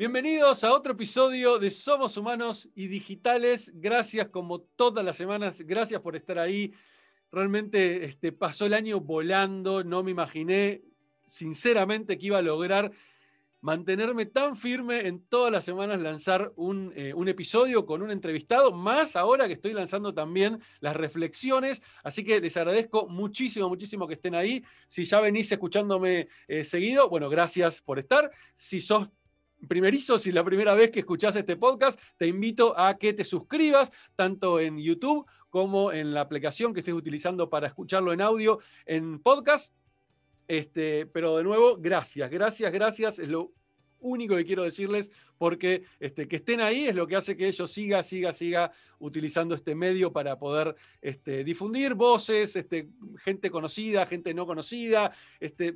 Bienvenidos a otro episodio de Somos Humanos y Digitales. Gracias como todas las semanas, gracias por estar ahí. Realmente este, pasó el año volando, no me imaginé sinceramente que iba a lograr mantenerme tan firme en todas las semanas lanzar un, eh, episodio con un entrevistado, más ahora que estoy lanzando también las reflexiones. Así que les agradezco muchísimo, muchísimo que estén ahí. Si ya venís escuchándome eh, seguido, bueno, gracias por estar. Si sos primerizo, si es la primera vez que escuchás este podcast, te invito a que te suscribas tanto en YouTube como en la aplicación que estés utilizando para escucharlo en audio en podcast. Este, pero de nuevo, gracias, gracias, gracias. Es lo único que quiero decirles porque este, que estén ahí es lo que hace que ellos siga, siga, siga utilizando este medio para poder este, difundir voces, este, gente conocida, gente no conocida,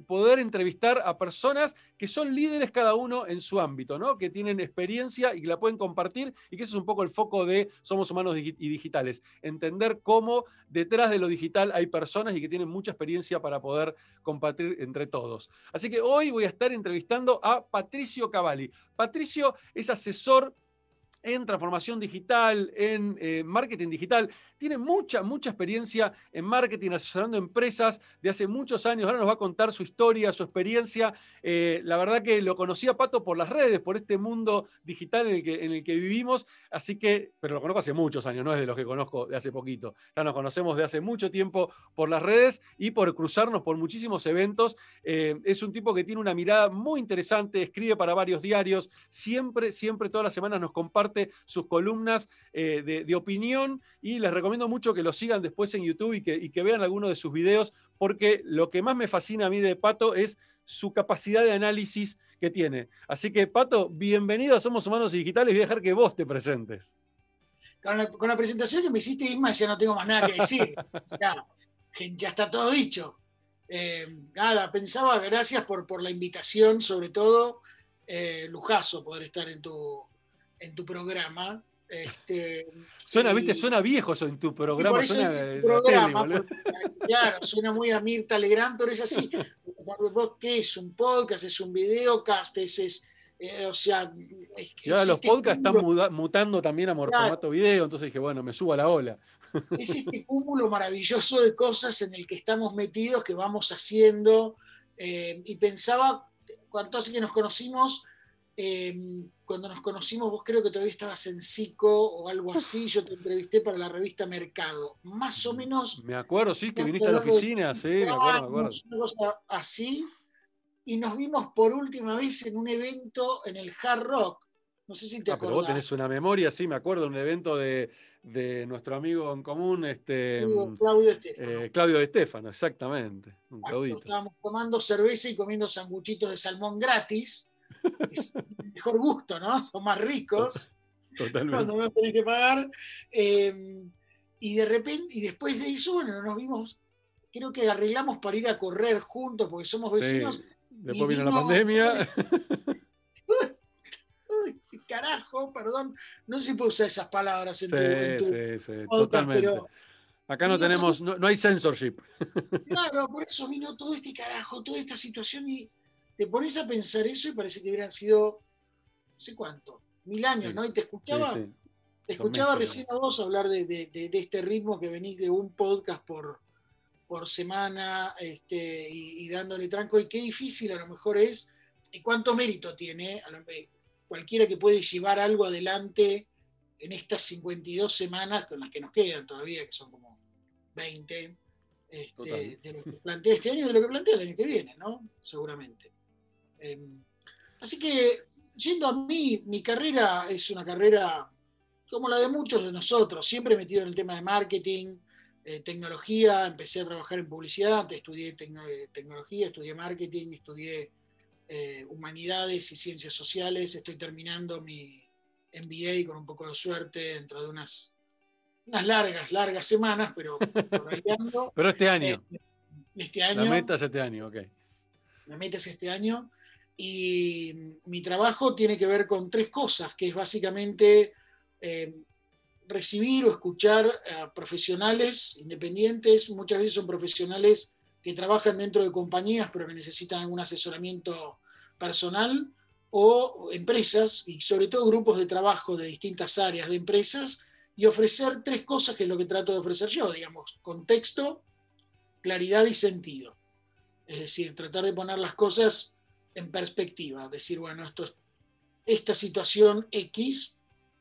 poder entrevistar a personas que son líderes cada uno en su ámbito, ¿no? que tienen experiencia y que la pueden compartir y que ese es un poco el foco de Somos Humanos y Digitales, entender cómo detrás de lo digital hay personas y que tienen mucha experiencia para poder compartir entre todos. Así que hoy voy a estar entrevistando a Patricio Cavalli. Patricio es asesor en transformación digital, en eh, marketing digital. Tiene mucha, mucha experiencia en marketing, asesorando empresas de hace muchos años. Ahora nos va a contar su historia, su experiencia. Eh, la verdad que lo conocí a Pato por las redes, por este mundo digital en el, que, en el que vivimos. Así que, pero lo conozco hace muchos años, no es de los que conozco de hace poquito. Ya nos conocemos de hace mucho tiempo por las redes y por cruzarnos por muchísimos eventos. Eh, es un tipo que tiene una mirada muy interesante, escribe para varios diarios, siempre, siempre, todas las semanas nos comparte sus columnas de, de opinión y les recomiendo mucho que lo sigan después en YouTube y que, vean algunos de sus videos, porque lo que más me fascina a mí de Pato es su capacidad de análisis que tiene. Así que, Pato, bienvenido a Somos Humanos y Digitales. Voy a dejar que vos te presentes. Con la, presentación que me hiciste, Isma, ya no tengo más nada que decir. ya, está todo dicho. Eh, nada, pensaba, gracias por, por la invitación, sobre todo, eh, lujazo poder estar en tu, en tu programa. Este, suena, viste, suena viejo eso en tu programa. Suena, programa claro, suena muy a Mirta Legrand, pero es así. ¿Qué es un podcast? ¿Es un videocast? ¿Es, eh, o sea, los podcasts están mutando también a formato video, entonces dije, bueno, me subo a la ola. Es este cúmulo maravilloso de cosas en el que estamos metidos, que vamos haciendo. Eh, y pensaba, cuando hace que nos conocimos, eh, cuando nos conocimos, vos creo que todavía estabas en SICO o algo así, yo te entrevisté para la revista Mercado. Más o menos. Me acuerdo, sí, que viniste a la oficina, sí, me acuerdo, me acuerdo. Una cosa así. Y nos vimos por última vez en un evento en el Hard Rock. No sé si te acuerdas. Ah, pero vos tenés una memoria, sí, me acuerdo, un evento de, de nuestro amigo en común, este, Claudio Estefano. Eh, Claudio de Estefano, exactamente. Un estábamos tomando cerveza y comiendo sanguchitos de salmón gratis es mejor gusto, ¿no? Son más ricos. Totalmente. Cuando no tenés que pagar. Em, y de repente, y después de eso, bueno, nos vimos, creo que arreglamos para ir a correr juntos porque somos vecinos. Después vino, la pandemia. Este carajo, perdón, no sé si puedo usar esas palabras en tu, sí, sí, totalmente. Acá no tenemos, no, no, hay censorship. Claro, por eso vino todo este carajo, toda esta situación y te pones a pensar eso y parece que hubieran sido, no sé cuánto, mil años, ¿no? Y te escuchaba, te escuchaba recién a vos hablar de, este ritmo que venís de un podcast por, por semana este, y, dándole tranco, y qué difícil a lo mejor es, y cuánto mérito tiene eh, cualquiera que puede llevar algo adelante en estas 52 semanas con las que nos quedan todavía, que son como 20, este, de lo que plantea este año y de lo que plantea el año que viene, ¿no? Seguramente. Em, así que, yendo a mí, mi carrera es una carrera como la de muchos de nosotros, siempre metido en el tema de marketing, eh, tecnología, empecé a trabajar en publicidad, estudié tecnología, estudié marketing, estudié eh, humanidades y ciencias sociales, estoy terminando mi MBA con un poco de suerte dentro de unas, unas largas, largas semanas, pero Pero este año. Eh, este año. La meta es este año, ok. La meta es este año. Y mi trabajo tiene que ver con tres cosas, que es básicamente eh, recibir o escuchar a profesionales independientes, muchas veces son profesionales que trabajan dentro de compañías pero que necesitan algún asesoramiento personal, o empresas, y sobre todo grupos de trabajo de distintas áreas de empresas, y ofrecer tres cosas que es lo que trato de ofrecer yo, digamos, contexto, claridad y sentido. Es decir, tratar de poner las cosas en perspectiva, decir, bueno, esto esta situación X,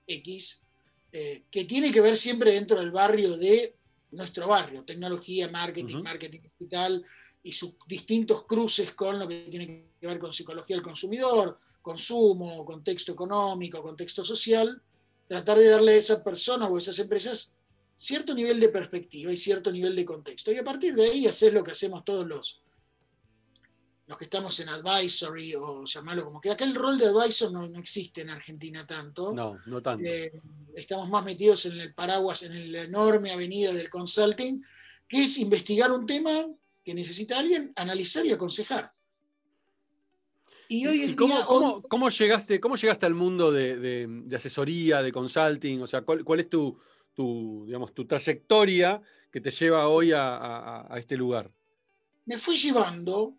X eh, que tiene que ver siempre dentro del barrio de nuestro barrio, tecnología, marketing, marketing digital y sus distintos cruces con lo que tiene que ver con psicología del consumidor, consumo, contexto económico, contexto social, tratar de darle a esa persona o a esas empresas cierto nivel de perspectiva y cierto nivel de contexto. Y a partir de ahí hacer lo que hacemos todos los, los que estamos en advisory o llamarlo como que aquel rol de advisor no, existe en Argentina tanto. No, no tanto. Eh, estamos más metidos en el paraguas, en la enorme avenida del consulting, que es investigar un tema que necesita alguien, analizar y aconsejar. Y hoy en cómo, día, cómo, llegaste, ¿Cómo llegaste al mundo de, asesoría, de consulting? O sea, ¿cuál, es tu, digamos, tu trayectoria que te lleva hoy a este lugar? Me fui llevando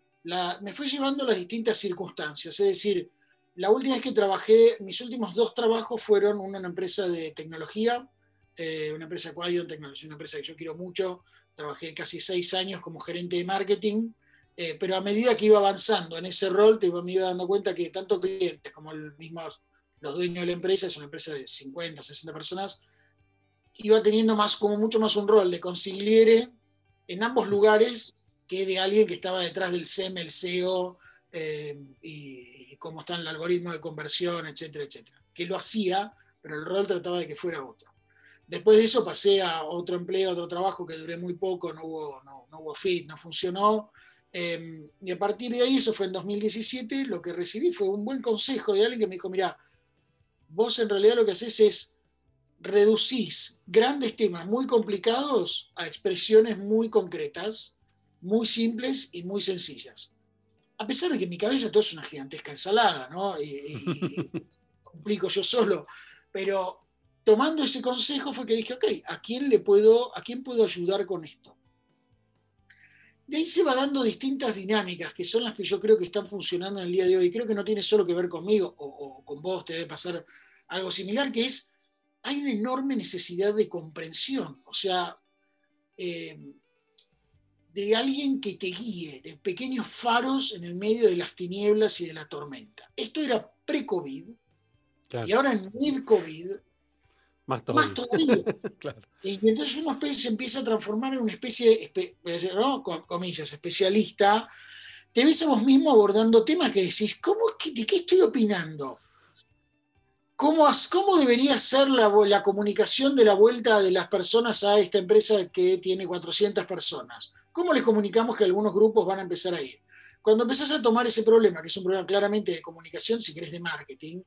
me fue llevando las distintas circunstancias. Es decir, la última vez que trabajé, mis últimos dos trabajos fueron una, una empresa de tecnología, eh, una empresa Quadion Technology, una empresa que yo quiero mucho. Trabajé casi seis años como gerente de marketing, eh, pero a medida que iba avanzando en ese rol, te, me iba dando cuenta que tanto clientes como el mismo, los dueños de la empresa, es una empresa de 50, 60 personas, iba teniendo más, como mucho más un rol de consigliere en ambos lugares que de alguien que estaba detrás del SEM, el SEO eh, y, cómo está el algoritmo de conversión, etcétera, etcétera. Que lo hacía, pero el rol trataba de que fuera otro. Después de eso pasé a otro empleo, a otro trabajo que duré muy poco, no hubo, no, hubo fit, no funcionó. Em, y a partir de ahí, eso fue en 2017, lo que recibí fue un buen consejo de alguien que me dijo, mira, vos en realidad lo que haces es reducís grandes temas muy complicados a expresiones muy concretas muy simples y muy sencillas. A pesar de que en mi cabeza todo es una gigantesca ensalada, ¿no? Y, complico yo solo, pero tomando ese consejo fue que dije, ok, ¿a quién le puedo, a quién puedo ayudar con esto? De ahí se va dando distintas dinámicas que son las que yo creo que están funcionando en el día de hoy. Creo que no tiene solo que ver conmigo o, con vos, te debe pasar algo similar, que es, hay una enorme necesidad de comprensión. O sea, eh, de alguien que te guíe, de pequeños faros en el medio de las tinieblas y de la tormenta. Esto era pre-COVID y ahora en mid-COVID más todavía. Y entonces uno se empieza a transformar en una especie, ¿no? comillas, especialista. Te ves a vos mismo abordando temas que decís, ¿cómo, ¿de qué estoy opinando? ¿Cómo, ¿Cómo, debería ser la, la, comunicación de la vuelta de las personas a esta empresa que tiene 400 personas? ¿Cómo les comunicamos que algunos grupos van a empezar a ir? Cuando empezás a tomar ese problema, que es un problema claramente de comunicación, si querés de marketing,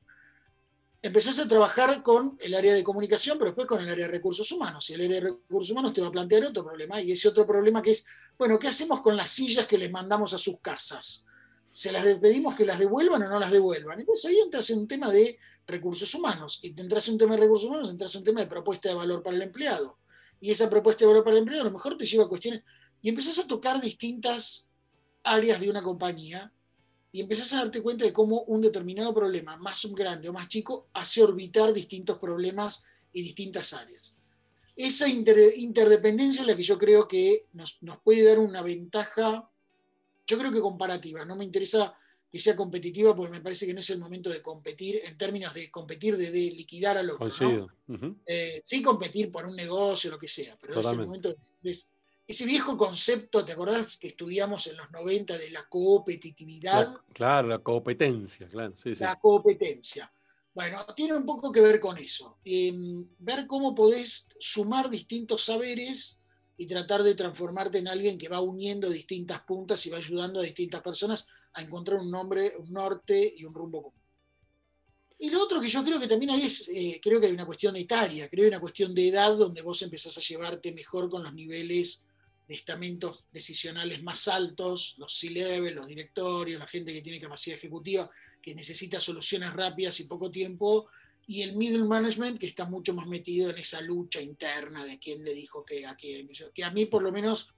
empezás a trabajar con el área de comunicación, pero después con el área de recursos humanos. Y el área de recursos humanos te va a plantear otro problema, y ese otro problema que es, bueno, ¿qué hacemos con las sillas que les mandamos a sus casas? ¿Se las pedimos que las devuelvan o no las devuelvan? Entonces ahí entras en un tema de recursos humanos. Y te entras en un tema de recursos humanos, entras en un tema de propuesta de valor para el empleado. Y esa propuesta de valor para el empleado a lo mejor te lleva a cuestiones y empezás a tocar distintas áreas de una compañía y empezás a darte cuenta de cómo un determinado problema, más un grande o más chico, hace orbitar distintos problemas y distintas áreas. Esa interdependencia es la que yo creo que nos, puede dar una ventaja, yo creo que comparativa. No me interesa que sea competitiva porque me parece que no es el momento de competir en términos de competir, de, liquidar al otro. Eh, sí, competir por un negocio, lo que sea, pero es el momento de ese viejo concepto, ¿te acordás que estudiamos en los 90 de la competitividad? claro, la competencia, claro. Sí, la competencia. Bueno, tiene un poco que ver con eso. Ver cómo podés sumar distintos saberes y tratar de transformarte en alguien que va uniendo distintas puntas y va ayudando a distintas personas a encontrar un nombre, un norte y un rumbo común. Y lo otro que yo creo que también hay es, eh, creo que hay una cuestión etaria, creo que hay una cuestión de edad donde vos empezás a llevarte mejor con los niveles de estamentos decisionales más altos, los C-level, los directorios, la gente que tiene capacidad ejecutiva, que necesita soluciones rápidas y poco tiempo, y el middle management que está mucho más metido en esa lucha interna de quién le dijo que a quién, que a mí por lo menos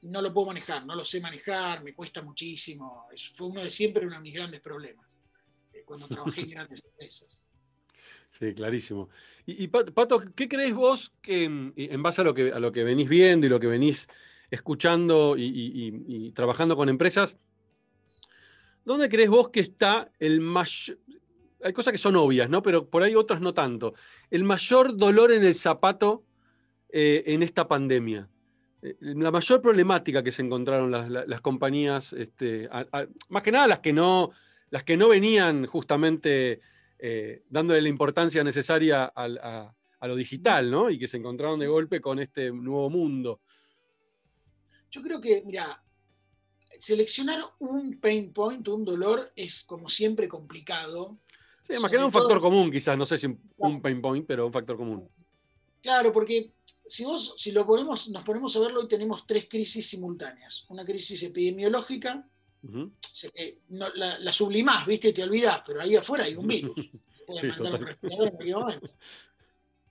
no lo puedo manejar, no lo sé manejar, me cuesta muchísimo, fue uno de siempre uno de mis grandes problemas. Eh, cuando trabajé en grandes empresas. Sí, clarísimo. Y, Pato, ¿qué crees vos que en base a lo que, a lo que venís viendo y lo que venís escuchando y, trabajando con empresas, ¿dónde crees vos que está el mayor... Hay cosas que son obvias, ¿no? Pero por ahí otras no tanto. El mayor dolor en el zapato eh, en esta pandemia. Eh, la mayor problemática que se encontraron las, compañías, este, más que nada las que no, las que no venían justamente eh, dándole la importancia necesaria a, lo digital, ¿no? Y que se encontraron de golpe con este nuevo mundo. Yo creo que, mira, seleccionar un pain point, un dolor, es como siempre complicado. Sí, más que nada un factor común, quizás, no sé si un pain point, pero un factor común. Claro, porque si vos, si lo ponemos, nos ponemos a verlo, hoy tenemos tres crisis simultáneas. Una crisis epidemiológica, la, sublimás, viste, te olvidás, pero ahí afuera hay un virus. Puede mandar un respirador en cualquier momento.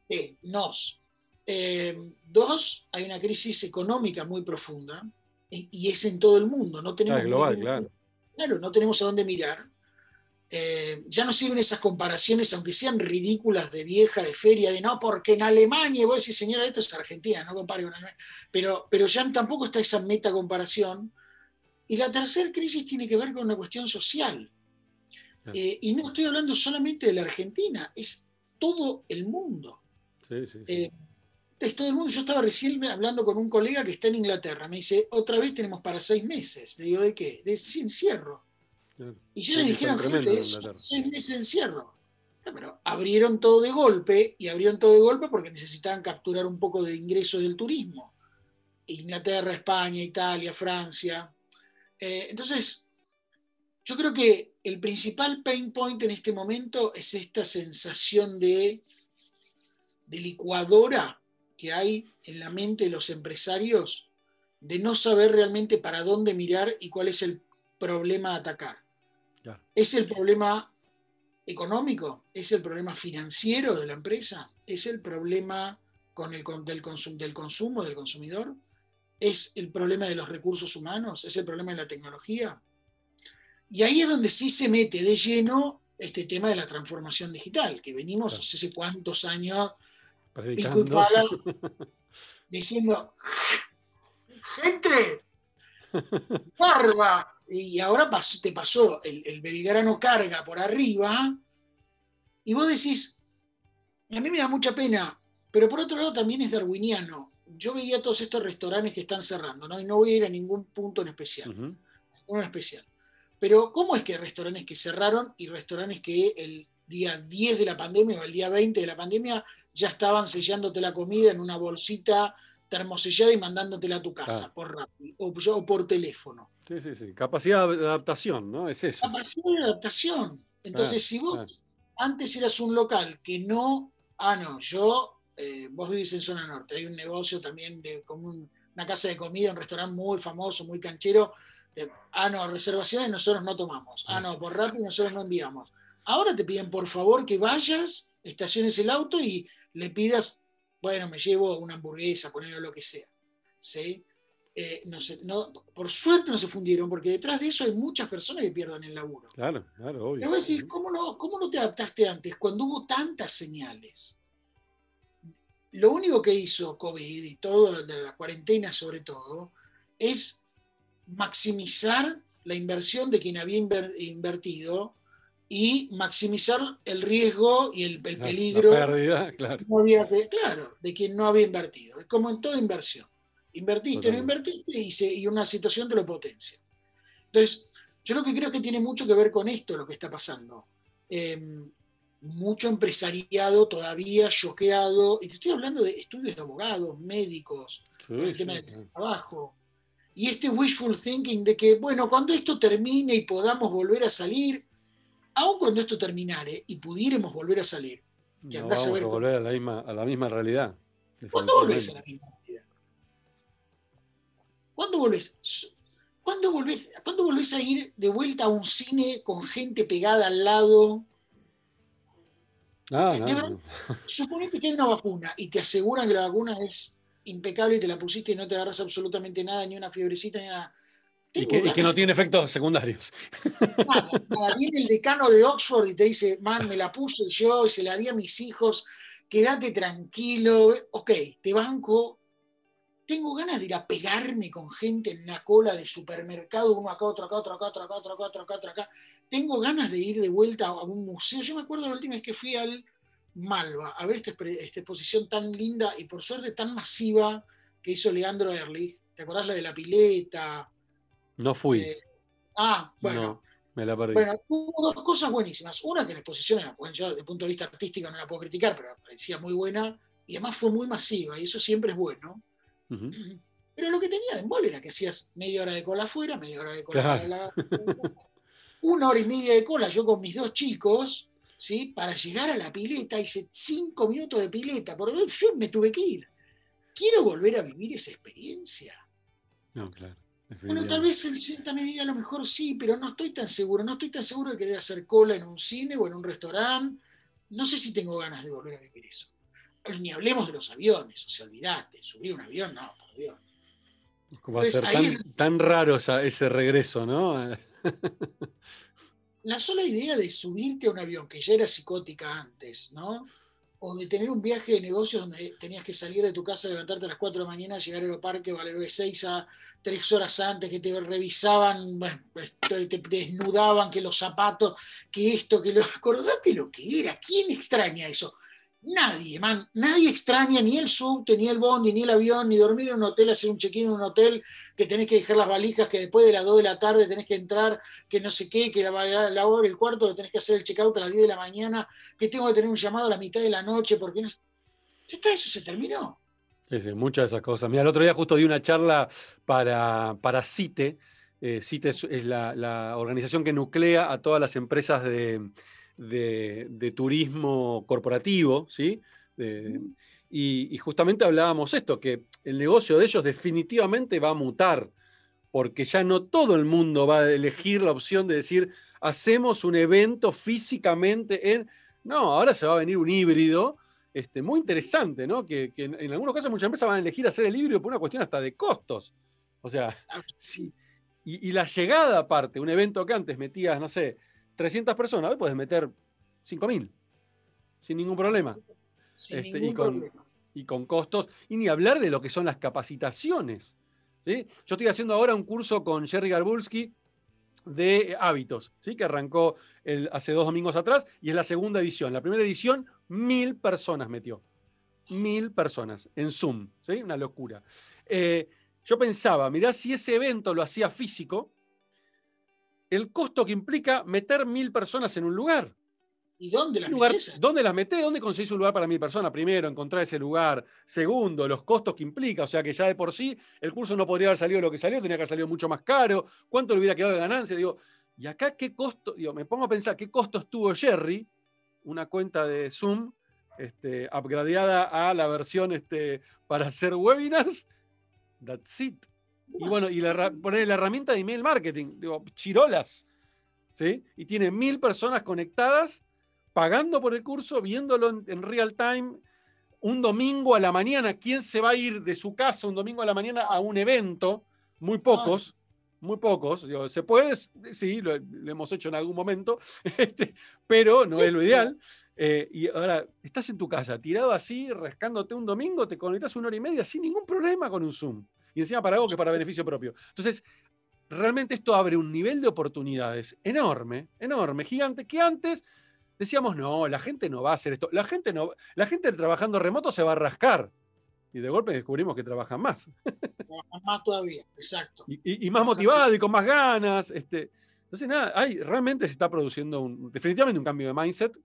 Eh, nos. Eh, dos, hay una crisis económica muy profunda y, es en todo el mundo. No tenemos claro. claro, no tenemos a dónde mirar. Eh, ya no sirven esas comparaciones, aunque sean ridículas de vieja, de feria, de no, porque en Alemania, vos decís, señora, esto es Argentina, no compare con Alemania. Pero, pero ya tampoco está esa meta comparación. Y la tercera crisis tiene que ver con una cuestión social. Eh, y no estoy hablando solamente de la Argentina, es todo el mundo. Sí, sí, eh, es todo el mundo. Yo estaba recién hablando con un colega que está en Inglaterra. Me dice, otra vez tenemos para seis meses. Le digo, ¿de qué? De encierro. Y ya les dijeron, gente, seis meses de encierro. Pero abrieron todo de golpe y abrieron todo de golpe porque necesitaban capturar un poco de ingreso del turismo. Inglaterra, España, Italia, Francia. Eh, entonces, yo creo que el principal pain point en este momento es esta sensación de, de licuadora que hay en la mente de los empresarios de no saber realmente para dónde mirar y cuál es el problema a atacar. ¿Es el problema económico? ¿Es el problema financiero de la empresa? ¿Es el problema con el, del, del consumo del consumidor? ¿Es el problema de los recursos humanos? ¿Es el problema de la tecnología? Y ahí es donde sí se mete de lleno este tema de la transformación digital, que venimos hace cuántos años diciendo, gente, guarda, y ahora te pasó el, Belgrano carga por arriba, y vos decís, a mí me da mucha pena, pero por otro lado también es darwiniano. Yo veía todos estos restaurantes que están cerrando, ¿no? y no voy a ir a ningún punto en especial. especial. Pero, ¿cómo es que hay restaurantes que cerraron y restaurantes que el día 10 de la pandemia o el día 20 de la pandemia ya estaban sellándote la comida en una bolsita termosellada y mandándotela a tu casa por o, por teléfono. Sí, sí, sí. Capacidad de adaptación, ¿no? Es eso. Capacidad de adaptación. Entonces, si vos antes eras un local que no, ah, no, yo, eh, vos vivís en zona norte, hay un negocio también de como una casa de comida, un restaurante muy famoso, muy canchero. ah, no, reservaciones nosotros no tomamos. Ah, no, por Rappi nosotros no enviamos. Ahora te piden por favor que vayas, estaciones el auto y le pidas bueno, me llevo una hamburguesa, ponerlo lo que sea. ¿sí? Eh, no por suerte no se fundieron, porque detrás de eso hay muchas personas que pierdan el laburo. Claro, claro, obvio. Pero decir, ¿cómo no, ¿cómo no te adaptaste antes cuando hubo tantas señales? Lo único que hizo COVID y todo, la cuarentena sobre todo, es maximizar la inversión de quien había invertido y maximizar el riesgo y el, peligro claro. claro, de quien no había invertido. Es como en toda inversión. Invertiste, no invertiste y, una situación te lo potencia. Entonces, yo lo que creo que tiene mucho que ver con esto, lo que está pasando. Em, mucho empresariado todavía choqueado, y te estoy hablando de estudios de abogados, médicos, el tema del trabajo, y este wishful thinking de que, bueno, cuando esto termine y podamos volver a salir, aun cuando esto terminare y pudiéramos volver a salir, que a, volver a la, misma, a la misma realidad. ¿Cuándo volvés a la misma realidad? ¿Cuándo volvés? ¿Cuándo volvés, ¿Cuándo volvés a ir de vuelta a un cine con gente pegada al lado? Ah, Suponete que hay una vacuna y te aseguran que la vacuna es impecable y te la pusiste y no te agarras absolutamente nada, ni una fiebrecita, ni nada. y, que, no tiene efectos secundarios. Nada, Viene el decano de Oxford y te dice, man, me la puse yo y se la di a mis hijos, quédate tranquilo, ok, te banco. Tengo ganas de ir a pegarme con gente en una cola de supermercado, uno acá, otro acá, otro acá, otro acá, otro acá, otro acá, otro acá. Tengo ganas de ir de vuelta a un museo. Yo me acuerdo la última vez que fui al Malva a ver esta, esta exposición tan linda y por suerte tan masiva que hizo Leandro Ehrlich. ¿Te acordás la de la pileta? No fui. Eh, ah, bueno. me la perdí. Bueno, hubo dos cosas buenísimas. Una que la exposición era, bueno, yo desde punto de vista artístico no la puedo criticar, pero parecía muy buena y además fue muy masiva y eso siempre es bueno. Pero lo que tenía de embole era que hacías media hora de cola afuera, media hora de cola la... Una hora y media de cola, yo con mis dos chicos, ¿sí? Para llegar a la pileta, hice cinco minutos de pileta, por yo me tuve que ir. Quiero volver a vivir esa experiencia. No, claro. Bueno, tal vez en cierta medida a lo mejor sí, pero no estoy tan seguro. No estoy tan seguro de querer hacer cola en un cine o en un restaurante. No sé si tengo ganas de volver a vivir eso. Ni hablemos de los aviones, o sea, olvídate, subir un avión, no, por Dios. ¿Cómo va a ser tan, raro ese regreso, ¿no? la sola idea de subirte a un avión, que ya era psicótica antes, ¿no? o de tener un viaje de negocios donde tenías que salir de tu casa, levantarte a las 4 de la mañana, llegar al aeroparque, de 6 a 3 horas antes, que te revisaban, pues, te, desnudaban, que los zapatos, que esto, que lo... Acordate lo que era, ¿quién extraña eso? Nadie, man, nadie extraña ni el subte, ni el bondi, ni el avión, ni dormir en un hotel, hacer un check-in en un hotel, que tenés que dejar las valijas, que después de las 2 de la tarde tenés que entrar, que no sé qué, que la, la hora, el cuarto, lo tenés que hacer el check-out a las 10 de la mañana, que tengo que tener un llamado a la mitad de la noche, porque no. Ya está, eso se terminó. Sí, sí, muchas de esas cosas. Mira, el otro día justo di una charla para, para CITE. Eh, CITE es, la organización que nuclea a todas las empresas de de, turismo corporativo, ¿sí? y, justamente hablábamos esto, que el negocio de ellos definitivamente va a mutar, porque ya no todo el mundo va a elegir la opción de decir, hacemos un evento físicamente en... No, ahora se va a venir un híbrido, este, muy interesante, ¿no? Que, en, algunos casos muchas empresas van a elegir hacer el híbrido por una cuestión hasta de costos. O sea, sí. y, y, la llegada aparte, un evento que antes metías, no sé, 300 personas, puedes meter 5.000 sin ningún problema. Este, y, con, y, con, costos, y ni hablar de lo que son las capacitaciones. ¿sí? Yo estoy haciendo ahora un curso con Jerry Garbulski de hábitos, ¿sí? que arrancó el, hace dos domingos atrás y es la segunda edición. La primera edición, mil personas metió. Mil personas en Zoom, ¿sí? una locura. Eh, yo pensaba, mirá, si ese evento lo hacía físico, el costo que implica meter mil personas en un lugar. ¿Y dónde las metes? ¿Dónde las metés? ¿Dónde conseguís un lugar para mil personas? Primero, encontrar ese lugar. Segundo, los costos que implica. O sea que ya de por sí el curso no podría haber salido lo que salió, tenía que haber salido mucho más caro. ¿Cuánto le hubiera quedado de ganancia? Digo, ¿y acá qué costo? Digo, me pongo a pensar, ¿qué costos tuvo Jerry? Una cuenta de Zoom este, upgradeada a la versión este, para hacer webinars. That's it. Y bueno, y la, poner la herramienta de email marketing, digo, chirolas, ¿sí? Y tiene mil personas conectadas, pagando por el curso, viéndolo en, real time, un domingo a la mañana. ¿Quién se va a ir de su casa un domingo a la mañana a un evento? Muy pocos, muy pocos. Digo, ¿Se puede? Sí, lo, hemos hecho en algún momento, este, pero no es lo ideal. Eh, y ahora, estás en tu casa, tirado así, rascándote un domingo, te conectas una hora y media sin ningún problema con un Zoom y encima para algo que para beneficio propio. Entonces, realmente esto abre un nivel de oportunidades enorme, enorme, gigante, que antes decíamos, no, la gente no va a hacer esto, la gente, no, la gente trabajando remoto se va a rascar. Y de golpe descubrimos que trabajan más. Trabajan más todavía, exacto. Y, más motivado y con más ganas. Este. Entonces, nada, hay, realmente se está produciendo un, definitivamente un cambio de mindset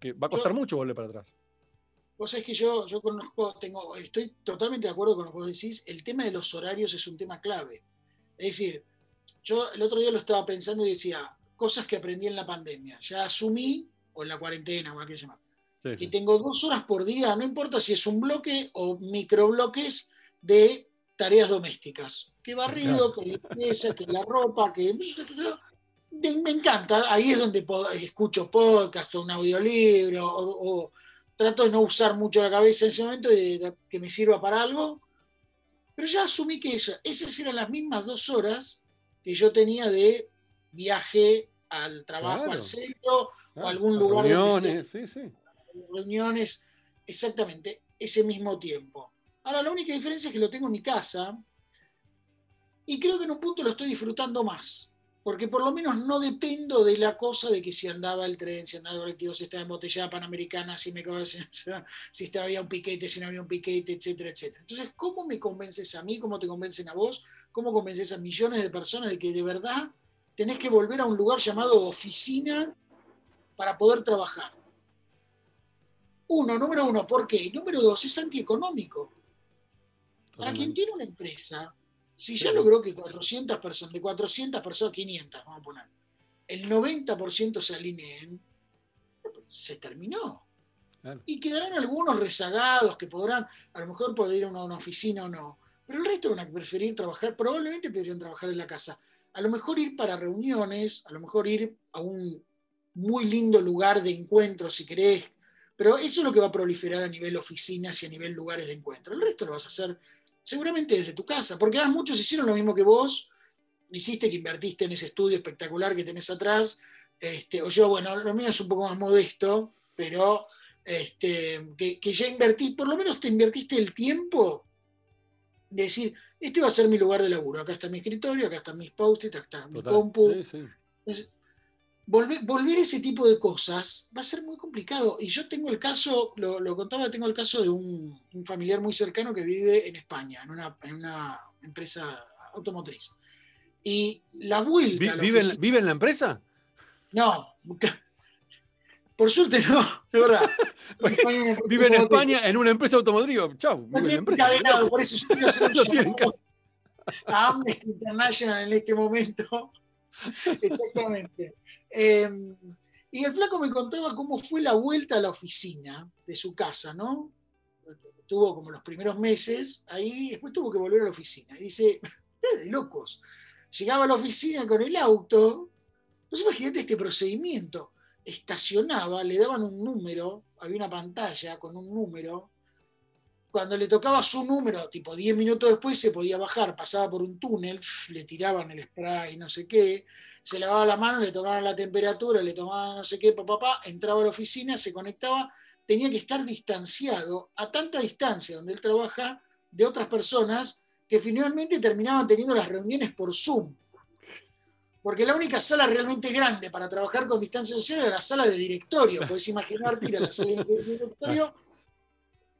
que va a costar mucho volver para atrás. Vos sabés que yo, yo conozco, tengo, estoy totalmente de acuerdo con lo que vos decís. El tema de los horarios es un tema clave. Es decir, yo el otro día lo estaba pensando y decía, cosas que aprendí en la pandemia. Ya asumí, o en la cuarentena, como que llamar, que tengo dos horas por día, no importa si es un bloque o microbloques de tareas domésticas. Que barrido, que limpieza, que la ropa, que. Me encanta. Ahí es donde escucho podcast o un audiolibro o trato de no usar mucho la cabeza en ese momento, de, que me sirva para algo, pero ya asumí que eso, esas eran las mismas dos horas que yo tenía de viaje al trabajo, al centro o algún lugar. Reuniones, sí, sí. Reuniones, exactamente, ese mismo tiempo. Ahora, la única diferencia es que lo tengo en mi casa y creo que en un punto lo estoy disfrutando más porque por lo menos no dependo de la cosa de que si andaba el tren, si andaba el colectivo, si estaba embotellada panamericana, si me si, si había un piquete, si no había un piquete, etcétera, etcétera. Entonces, ¿cómo me convences a mí? ¿Cómo te convencen a vos? ¿Cómo convences a millones de personas de que de verdad tenés que volver a un lugar llamado oficina para poder trabajar? Uno, número uno, ¿por qué? Número dos, es antieconómico. Para quien tiene una empresa, si ya logró que 400 personas, de 400 personas, 500, vamos a poner, el 90% se alineen, se terminó. Y quedarán algunos rezagados que podrán, a lo mejor poder ir a una, oficina o no, pero el resto van a preferir trabajar, probablemente podrían trabajar en la casa. A lo mejor ir para reuniones, a lo mejor ir a un muy lindo lugar de encuentro, si querés, pero eso es lo que va a proliferar a nivel oficinas y a nivel lugares de encuentro. El resto lo vas a hacer seguramente desde tu casa, porque además muchos hicieron lo mismo que vos, hiciste que invertiste en ese estudio espectacular que tenés atrás, este, o yo, bueno, lo mío es un poco más modesto, pero este, que, ya invertí, por lo menos te invertiste el tiempo de decir, este va a ser mi lugar de laburo, acá está mi escritorio, acá están mis post-it, acá está mi compu volver, ese tipo de cosas va a ser muy complicado. Y yo tengo el caso, lo, contaba, tengo el caso de un, familiar muy cercano que vive en España, en una, empresa automotriz. Y la vuelta. ¿Vive, ¿Vive en la empresa? No, por suerte no, de verdad. vive en España en una empresa automotriz. Chau, vive en empresa. por eso yo quiero hacer un a Amnesty International en este momento. Exactamente. Em, y el flaco me contaba cómo fue la vuelta a la oficina de su casa, ¿no? Tuvo como los primeros meses ahí, después tuvo que volver a la oficina. Y dice, de locos. Llegaba a la oficina con el auto, no imagínate este procedimiento. Estacionaba, le daban un número, había una pantalla con un número, cuando le tocaba su número, tipo 10 minutos después, se podía bajar, pasaba por un túnel, le tiraban el spray, no sé qué, se lavaba la mano, le tomaban la temperatura, le tomaban no sé qué, papá, entraba a la oficina, se conectaba, tenía que estar distanciado, a tanta distancia donde él trabaja, de otras personas que finalmente terminaban teniendo las reuniones por Zoom. Porque la única sala realmente grande para trabajar con distancia social era la sala de directorio. Puedes imaginarte ir a la sala de directorio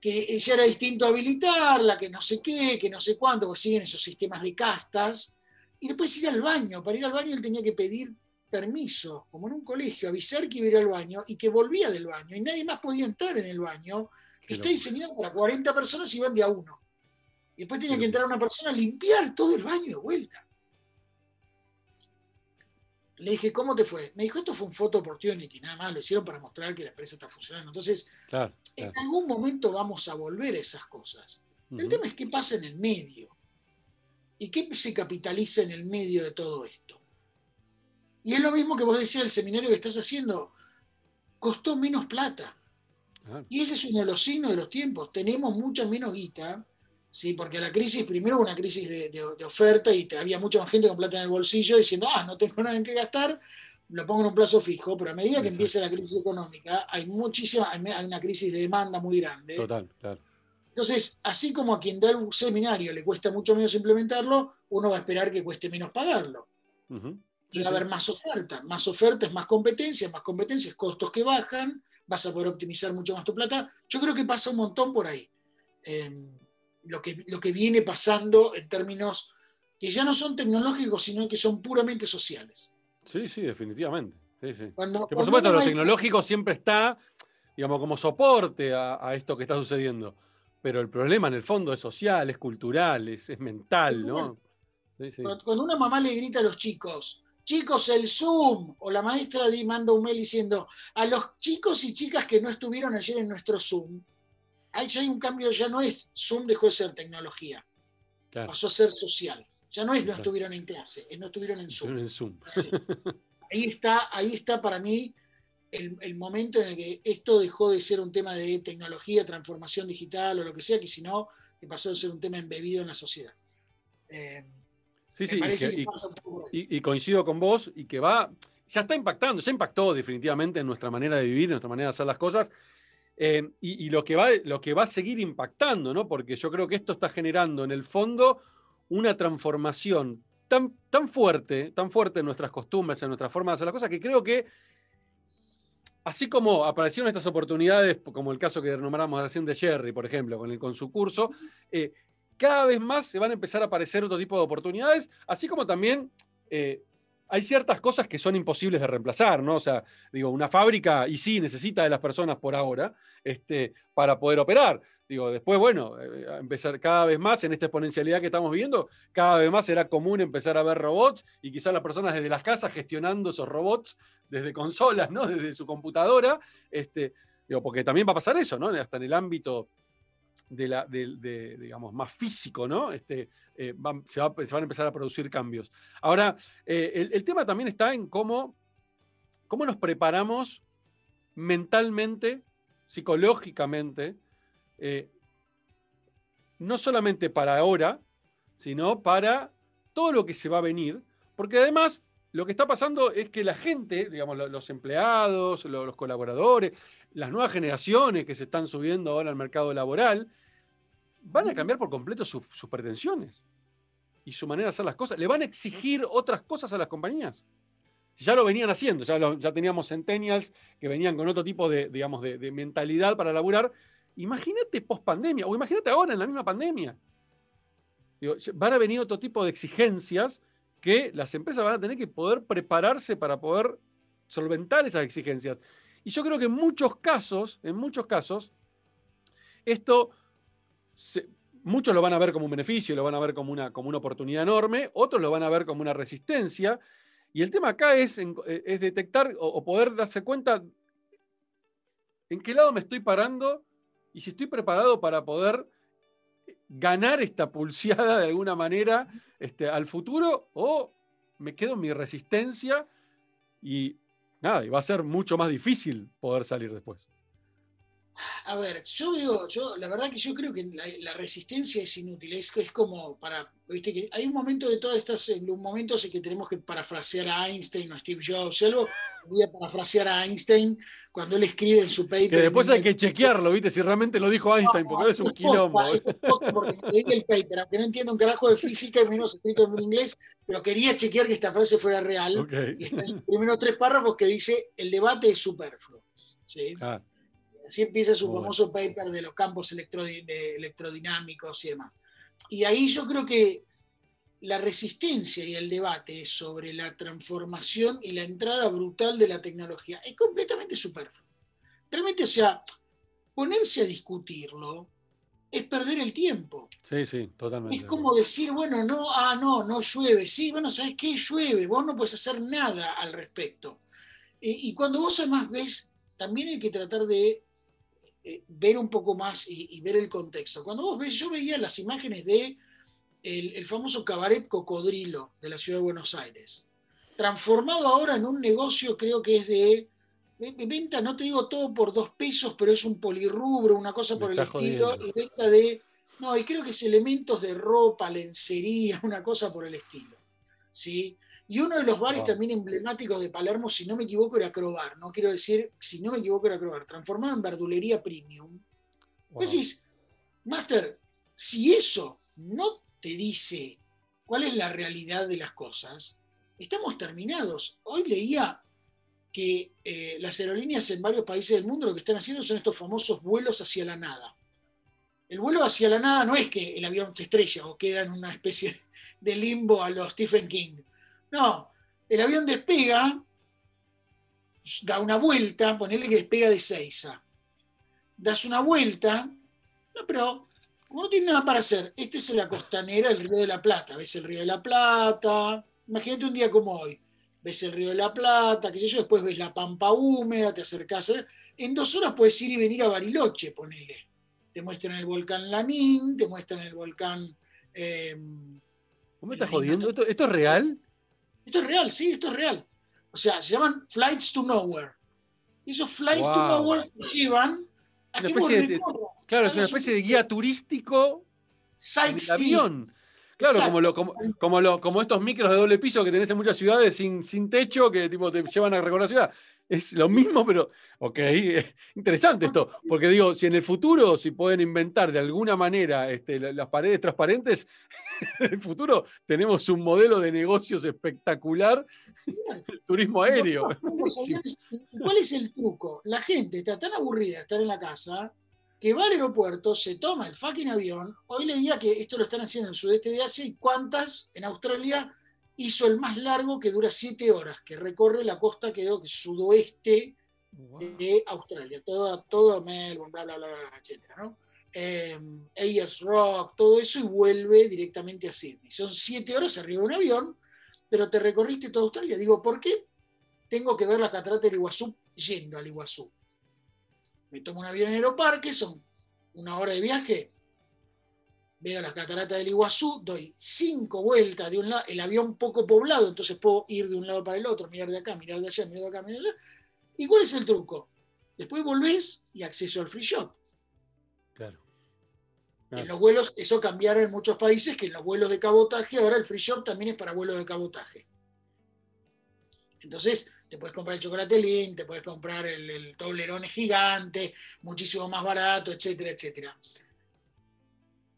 que ya era distinto habilitarla, que no sé qué, que no sé cuánto, porque siguen esos sistemas de castas, y después ir al baño. Para ir al baño él tenía que pedir permiso, como en un colegio, avisar que iba a ir al baño y que volvía del baño, y nadie más podía entrar en el baño, que está diseñado para 40 personas y van de a uno. Y después tenía que entrar una persona a limpiar todo el baño de vuelta. Le dije, ¿cómo te fue? Me dijo, esto fue un photo opportunity, nada más, lo hicieron para mostrar que la empresa está funcionando. Entonces, en algún momento vamos a volver a esas cosas. El tema es qué pasa en el medio. ¿Y qué se capitaliza en el medio de todo esto? Y es lo mismo que vos decías del seminario que estás haciendo. Costó menos plata. Y ese es uno de los signos de los tiempos. Tenemos mucha menos guita ¿sí? porque la crisis, primero una crisis de, oferta y había mucha más gente con plata en el bolsillo diciendo, ah, no tengo nada en qué gastar, lo pongo en un plazo fijo, pero a medida que empieza la crisis económica, hay muchísima, hay una crisis de demanda muy grande. Total, claro. Entonces, así como a quien da el seminario le cuesta mucho menos implementarlo, uno va a esperar que cueste menos pagarlo. Y va a haber más oferta. Más oferta es más competencia, más competencia es costos que bajan, vas a poder optimizar mucho más tu plata. Yo creo que pasa un montón por ahí. Em, lo que, lo que viene pasando en términos que ya no son tecnológicos, sino que son puramente sociales. Sí, sí, definitivamente. que por supuesto lo tecnológico siempre está, digamos, como soporte a, esto que está sucediendo. Pero el problema en el fondo es social, es cultural, es, mental, ¿no? Cuando una mamá le grita a los chicos, chicos, el Zoom, o la maestra manda un mail diciendo, a los chicos y chicas que no estuvieron ayer en nuestro Zoom, ahí ya hay un cambio, ya no es Zoom dejó de ser tecnología, pasó a ser social. Ya no es no estuvieron en clase, es no estuvieron en Zoom. ahí, está, ahí está para mí el, momento en el que esto dejó de ser un tema de tecnología, transformación digital o lo que sea, que sino que pasó a ser un tema embebido en la sociedad. Eh, Sí, sí, y, coincido con vos y que va, ya está impactando, ya impactó definitivamente en nuestra manera de vivir, en nuestra manera de hacer las cosas. Eh, y, lo, que va, lo que va a seguir impactando, ¿no? Porque yo creo que esto está generando en el fondo una transformación tan, tan fuerte, tan fuerte en nuestras costumbres, en nuestra forma de hacer las cosas, que creo que así como aparecieron estas oportunidades, como el caso que nombramos recién de Jerry, por ejemplo, con, el, con su curso, eh, cada vez más se van a empezar a aparecer otro tipo de oportunidades, así como también eh, hay ciertas cosas que son imposibles de reemplazar, ¿no? O sea, digo, una fábrica, y sí, necesita de las personas por ahora este, para poder operar. Digo, después, bueno, eh, empezar cada vez más en esta exponencialidad que estamos viendo, cada vez más será común empezar a ver robots y quizás las personas desde las casas gestionando esos robots desde consolas, ¿no? Desde su computadora, este, digo, porque también va a pasar eso, ¿no? Hasta en el ámbito de la, digamos, más físico, ¿no? Este, eh, se, van a empezar a producir cambios. Ahora, eh, el, tema también está en cómo, cómo nos preparamos mentalmente, psicológicamente, eh, no solamente para ahora, sino para todo lo que se va a venir, porque además lo que está pasando es que la gente, digamos, los empleados, los colaboradores, las nuevas generaciones que se están subiendo ahora al mercado laboral, van a cambiar por completo sus pretensiones y su manera de hacer las cosas. Le van a exigir otras cosas a las compañías. Ya lo venían haciendo, ya, ya teníamos centennials que venían con otro tipo de, digamos, de, mentalidad para laburar. Imagínate post pandemia, o imagínate ahora en la misma pandemia. van a venir otro tipo de exigencias que las empresas van a tener que poder prepararse para poder solventar esas exigencias. Y yo creo que en muchos casos, en muchos casos, esto muchos lo van a ver como un beneficio, lo van a ver como una, como una oportunidad enorme, otros lo van a ver como una resistencia. Y el tema acá es, eh, es detectar o, poder darse cuenta en qué lado me estoy parando y si estoy preparado para poder ganar esta pulseada de alguna manera este, al futuro o me quedo en mi resistencia y nada, y va a ser mucho más difícil poder salir después. A ver, yo veo, yo, la verdad que yo creo que la, resistencia es inútil, es, es, como para, viste que hay un momento de todas estas, un momentos en que tenemos que parafrasear a Einstein o a Steve Jobs, algo, voy a parafrasear a Einstein cuando él escribe en su paper. Que después hay que chequearlo, viste, si realmente lo dijo Einstein, porque es un quilombo. Porque leí el paper, aunque no entiendo un carajo de física y menos escrito en inglés, pero quería chequear que esta frase fuera real. Y está en sus primeros tres párrafos que dice, el debate es superfluo. ¿sí? Ah. Así empieza su famoso paper de los campos electrodinámicos y demás. Y ahí yo creo que la resistencia y el debate sobre la transformación y la entrada brutal de la tecnología es completamente superfluo. Realmente, o sea, ponerse a discutirlo es perder el tiempo. Sí, sí, totalmente. Es como decir, bueno, no, ah, no, no llueve. Sí, bueno, ¿sabes qué? Llueve, vos no puedes hacer nada al respecto. y cuando vos además ves, también hay que tratar de eh, ver un poco más y, ver el contexto. Cuando vos ves, yo veía las imágenes de el, famoso cabaret Cocodrilo de la ciudad de Buenos Aires, transformado ahora en un negocio, creo que es de, venta, no te digo todo por dos pesos, pero es un polirrubro, una cosa por el estilo, y venta de, no, y creo que es elementos de ropa, lencería, una cosa por el estilo. ¿sí? Y uno de los bares también emblemáticos de Palermo, si no me equivoco, era Crobar. No quiero decir, si no me equivoco, era Crobar. Transformado en verdulería premium. Decís, Master, si eso no te dice cuál es la realidad de las cosas, estamos terminados. Hoy leía que eh, las aerolíneas en varios países del mundo lo que están haciendo son estos famosos vuelos hacia la nada. El vuelo hacia la nada no es que el avión se estrella o queda en una especie de limbo a los Stephen King no, el avión despega, da una vuelta, ponele que despega de Seiza. Das una vuelta, no, pero como no tiene nada para hacer, este es la costanera del Río de la Plata. Ves el Río de la Plata, imagínate un día como hoy. Ves el Río de la Plata, qué sé yo, después ves la pampa húmeda, te acercas. En dos horas puedes ir y venir a Bariloche, ponele. Te muestran el volcán Lanín, te muestran el volcán. Eh, ¿Cómo me estás jodiendo? ¿Esto, es real? Esto es real, sí, esto es real. O sea, se llaman Flights to Nowhere. Esos Flights to Nowhere llevan a que Claro, es una especie de guía turístico sightseeing. Claro, como, lo, como, lo, como, estos micros de doble piso que tenés en muchas ciudades sin, sin techo que tipo, te llevan a recorrer la ciudad. Es lo mismo, pero, ok, interesante esto, porque digo, si en el futuro, si pueden inventar de alguna manera este, las paredes transparentes, en el futuro tenemos un modelo de negocios espectacular, el turismo aéreo. ¿Cuál es el truco? La gente está tan aburrida de estar en la casa que va al aeropuerto, se toma el fucking avión. Hoy leía que esto lo están haciendo en el sudeste de Asia y cuántas en Australia hizo el más largo que dura siete horas, que recorre la costa que sudoeste de Australia, todo, todo Melbourne, bla, bla, bla, bla, etc. ¿no? Eh, Ayers Rock, todo eso y vuelve directamente a Sydney. Son siete horas arriba de un avión, pero te recorriste toda Australia. Digo, ¿por qué tengo que ver la catarata del Iguazú yendo al Iguazú? Me tomo un avión en Aeroparque, son una hora de viaje, veo la catarata del Iguazú, doy cinco vueltas de un lado, el avión poco poblado, entonces puedo ir de un lado para el otro, mirar de acá, mirar de allá, mirar de acá, mirar de allá. ¿Y cuál es el truco? Después volvés y acceso al free shop. Claro. En los vuelos, eso cambiará en muchos países, que en los vuelos de cabotaje, ahora el free shop también es para vuelos de cabotaje. Entonces, te puedes comprar el chocolate link, te puedes comprar el, el toblerón gigante, muchísimo más barato, etcétera, etcétera.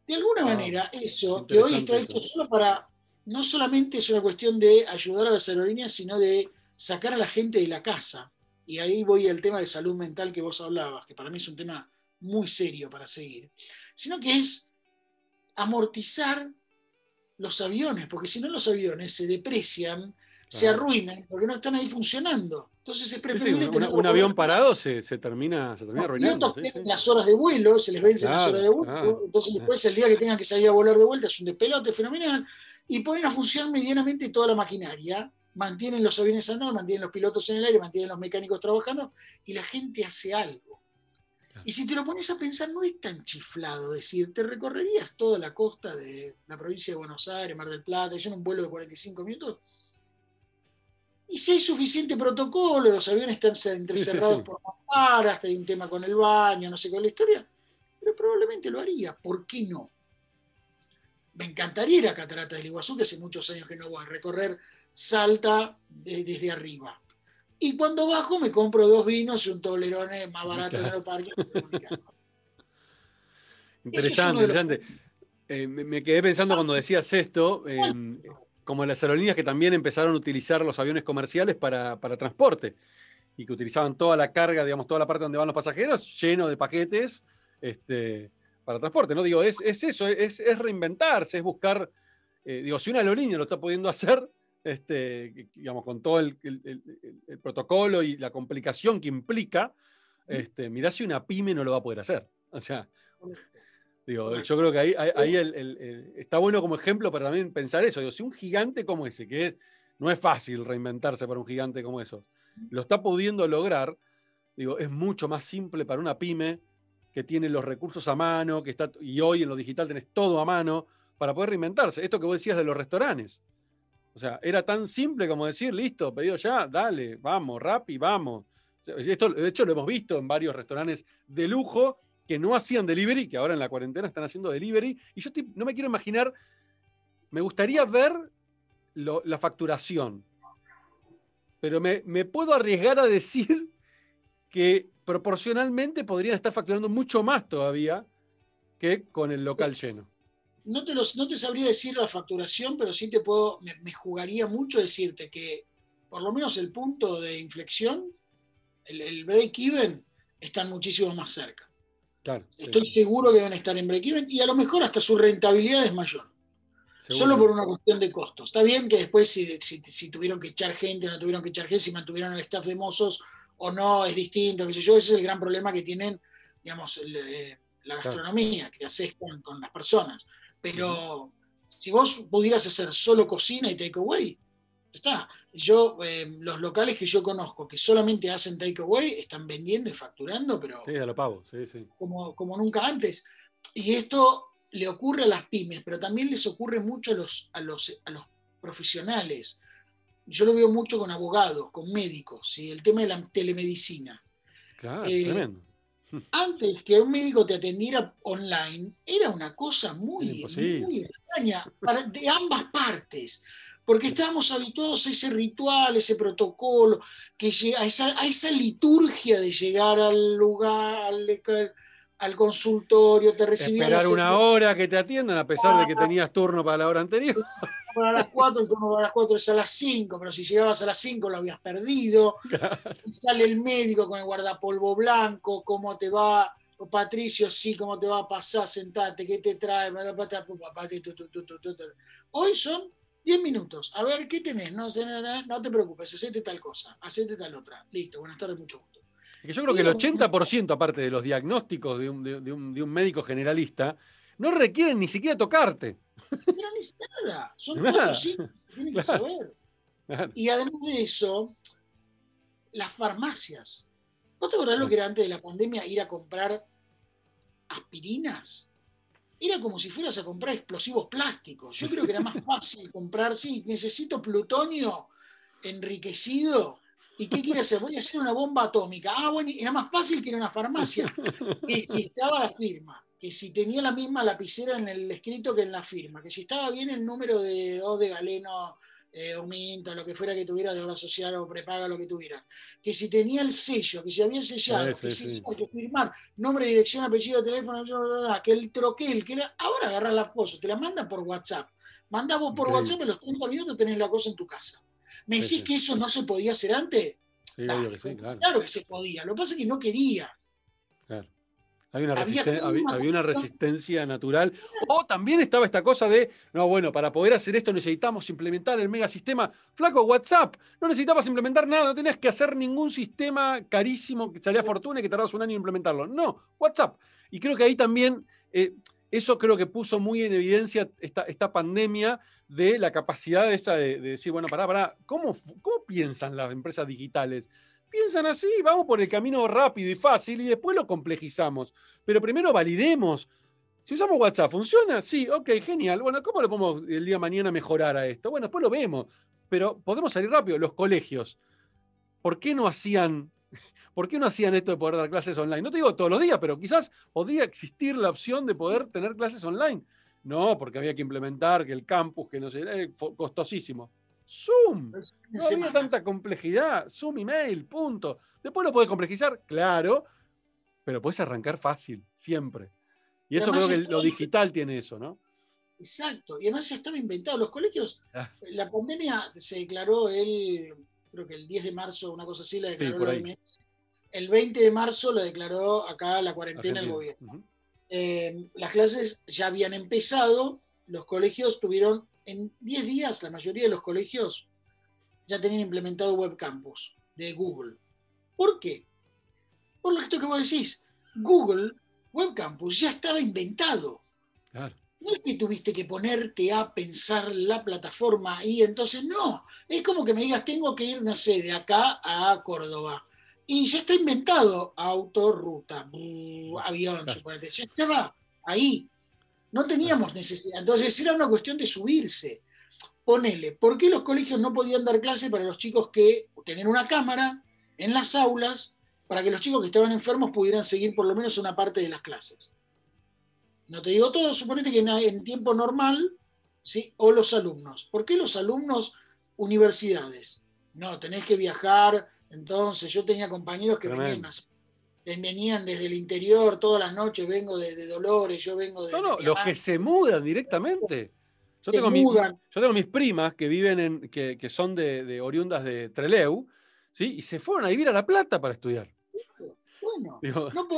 De alguna manera, eso, que hoy está hecho solo para, no solamente es una cuestión de ayudar a las aerolíneas, sino de sacar a la gente de la casa. Y ahí voy al tema de salud mental que vos hablabas, que para mí es un tema muy serio para seguir, sino que es amortizar los aviones, porque si no los aviones se deprecian, se arruinan, porque no están ahí funcionando. Entonces es preferible un, avión parado se, termina, se termina arruinando. las horas de vuelo, se les vencen las horas de vuelo, entonces después el día que tengan que salir a volar de vuelta es un despelote fenomenal, y ponen a funcionar medianamente toda la maquinaria, mantienen los aviones andando, mantienen los pilotos en el aire, mantienen los mecánicos trabajando, y la gente hace algo. Y si te lo pones a pensar, no es tan chiflado decir, te recorrerías toda la costa de la provincia de Buenos Aires, Mar del Plata, y en un vuelo de 45 minutos, y si hay suficiente protocolo, los aviones están entrecerrados por mamparas, hay un tema con el baño, no sé cuál es la historia, pero probablemente lo haría. ¿Por qué no? Me encantaría ir a Catarata del Iguazú, que hace muchos años que no voy a recorrer Salta desde arriba. Y cuando bajo me compro dos vinos y un toblerón más barato en el parque. Interesante, interesante. Eh, me, quedé pensando cuando decías esto, como las aerolíneas que también empezaron a utilizar los aviones comerciales para, transporte y que utilizaban toda la carga, digamos, toda la parte donde van los pasajeros, lleno de paquetes este, para transporte. ¿no? Digo, es, eso, es, reinventarse, es buscar, eh, digo, si una aerolínea lo está pudiendo hacer, este, digamos, con todo el, protocolo y la complicación que implica, este, mirá si una pyme no lo va a poder hacer. O sea, Digo, yo creo que ahí, ahí está bueno como ejemplo para también pensar eso. Digo, si un gigante como ese, que no es fácil reinventarse para un gigante como eso, lo está pudiendo lograr, digo, es mucho más simple para una pyme que tiene los recursos a mano, que está, y hoy en lo digital tenés todo a mano para poder reinventarse. Esto que vos decías de los restaurantes. O sea, era tan simple como decir, listo, pedido ya, dale, vamos, rap y vamos. Esto, de hecho, lo hemos visto en varios restaurantes de lujo que no hacían delivery, que ahora en la cuarentena están haciendo delivery. Y yo no me quiero imaginar, me gustaría ver la facturación, pero me, puedo arriesgar a decir que proporcionalmente podrían estar facturando mucho más todavía que con el local lleno. No te, no te sabría decir la facturación, pero sí te puedo, me, me, jugaría mucho decirte que por lo menos el punto de inflexión, el, el break-even, están muchísimo más cerca. Estoy seguro que van a estar en break-even y a lo mejor hasta su rentabilidad es mayor. Solo por una cuestión de costos. Está bien que después si, tuvieron que echar gente o no tuvieron que echar gente, si mantuvieron el staff de mozos o no, es distinto, qué sé yo. Ese es el gran problema que tienen, digamos, eh, la gastronomía, que haces con, con las personas. Pero si vos pudieras hacer solo cocina y takeaway, está. Yo, eh, los locales que yo conozco que solamente hacen takeaway están vendiendo y facturando, pero. Sí, a lo pago, sí, sí. Como, como nunca antes. Y esto le ocurre a las pymes, pero también les ocurre mucho a los, a los, a los profesionales. Yo lo veo mucho con abogados, con médicos, y el tema de la telemedicina. Claro, eh, tremendo. Antes que un médico te atendiera online, era una cosa muy, muy extraña de ambas partes porque estábamos habituados a ese ritual, ese protocolo, que a, esa, a esa liturgia de llegar al lugar, al, consultorio, te recibían. Esperar una hora que te atiendan, a pesar de que tenías turno para la hora anterior. Para las 4, el turno para las 4 es a las 5, pero si llegabas a las 5 lo habías perdido. Y sale el médico con el guardapolvo blanco, ¿cómo te va? Patricio, sí, ¿cómo te va a pasar? Sentate, ¿qué te trae? Hoy son 10 minutos. A ver, ¿qué tenés? No, no te preocupes, hacete tal cosa, hacete tal otra. Listo, buenas tardes, mucho gusto. yo creo que el 80%, aparte de los diagnósticos de un, médico generalista, no requieren ni siquiera tocarte. No ni nada. Son cuatro sí, tienen que saber. Y además de eso, las farmacias. ¿No te acordás lo que era antes de la pandemia ir a comprar aspirinas? Era como si fueras a comprar explosivos plásticos. Yo creo que era más fácil comprar, sí, necesito plutonio enriquecido. ¿Y qué quiere hacer? Voy a hacer una bomba atómica. Ah, bueno, era más fácil que en una farmacia. Que si estaba la firma, que si tenía la misma lapicera en el escrito que en la firma, que si estaba bien el número de O de galeno eh, o Minto, lo que fuera que tuviera de obra social o prepaga, lo que tuviera Que si tenía el sello, que si había sellado, que si que firmar nombre, dirección, apellido, teléfono, que el troquel, que era, ahora agarras la foto, te la manda por WhatsApp. Manda vos por WhatsApp, en los 30 minutos tenés la cosa en tu casa. ¿Me decís que eso no se podía hacer antes? claro. claro que se podía. Lo que pasa es que no quería. Había una, resistencia natural. O también estaba esta cosa de, no, bueno, para poder hacer esto necesitamos implementar el megasistema. Flaco, WhatsApp, no necesitabas implementar nada, no tenías que hacer ningún sistema carísimo que salía fortuna y que tardabas un año en implementarlo. No, WhatsApp. Y creo que ahí también, eh, eso creo que puso muy en evidencia esta, esta pandemia de la capacidad esa de, decir, bueno, pará, pará, ¿cómo, ¿cómo piensan las empresas digitales? Piensan así, vamos por el camino rápido y fácil y después lo complejizamos. Pero primero validemos. Si usamos WhatsApp, ¿funciona? Sí, ok, genial. Bueno, ¿cómo lo podemos el día de mañana mejorar a esto? Bueno, después lo vemos. Pero podemos salir rápido. Los colegios, ¿por qué no hacían, por qué no hacían esto de poder dar clases online? No te digo todos los días, pero quizás podría existir la opción de poder tener clases online. No, porque había que implementar que el campus, que no sé, eh, costosísimo. Zoom. No había tanta complejidad. Zoom, email, punto. Después lo puedes complejizar, claro, pero puedes arrancar fácil, siempre. Y eso creo que lo digital tiene eso, ¿no? Exacto. Y además ya estaba inventado. Los colegios, ah. la pandemia se declaró el, creo que el 10 de marzo, una cosa así, la declaró El 20 de marzo lo declaró acá la cuarentena el gobierno. Eh, las clases ya habían empezado, los colegios tuvieron en 10 días la mayoría de los colegios ya tenían implementado Web Campus de Google. ¿Por qué? Por lo que vos decís, Google Web Campus ya estaba inventado. No es que tuviste que ponerte a pensar la plataforma y entonces no. Es como que me digas, tengo que ir, no sé, de acá a Córdoba. Y ya está inventado autorruta, avión, suponete. Ya estaba ahí. No teníamos necesidad. Entonces era una cuestión de subirse. Ponele, ¿por qué los colegios no podían dar clase para los chicos que tenían una cámara en las aulas para que los chicos que estaban enfermos pudieran seguir por lo menos una parte de las clases? No te digo todo, suponete que en, tiempo normal, ¿sí? O los alumnos. ¿Por qué los alumnos universidades? No, tenés que viajar. Entonces, yo tenía compañeros que venían venían desde el interior todas las noches, vengo de, Dolores, yo vengo de... No, no, los que se mudan directamente. Yo, tengo mudan. yo tengo mis primas que viven en, que, son de, oriundas de Treleu, ¿sí? Y se fueron a vivir a La Plata para estudiar. Bueno, no,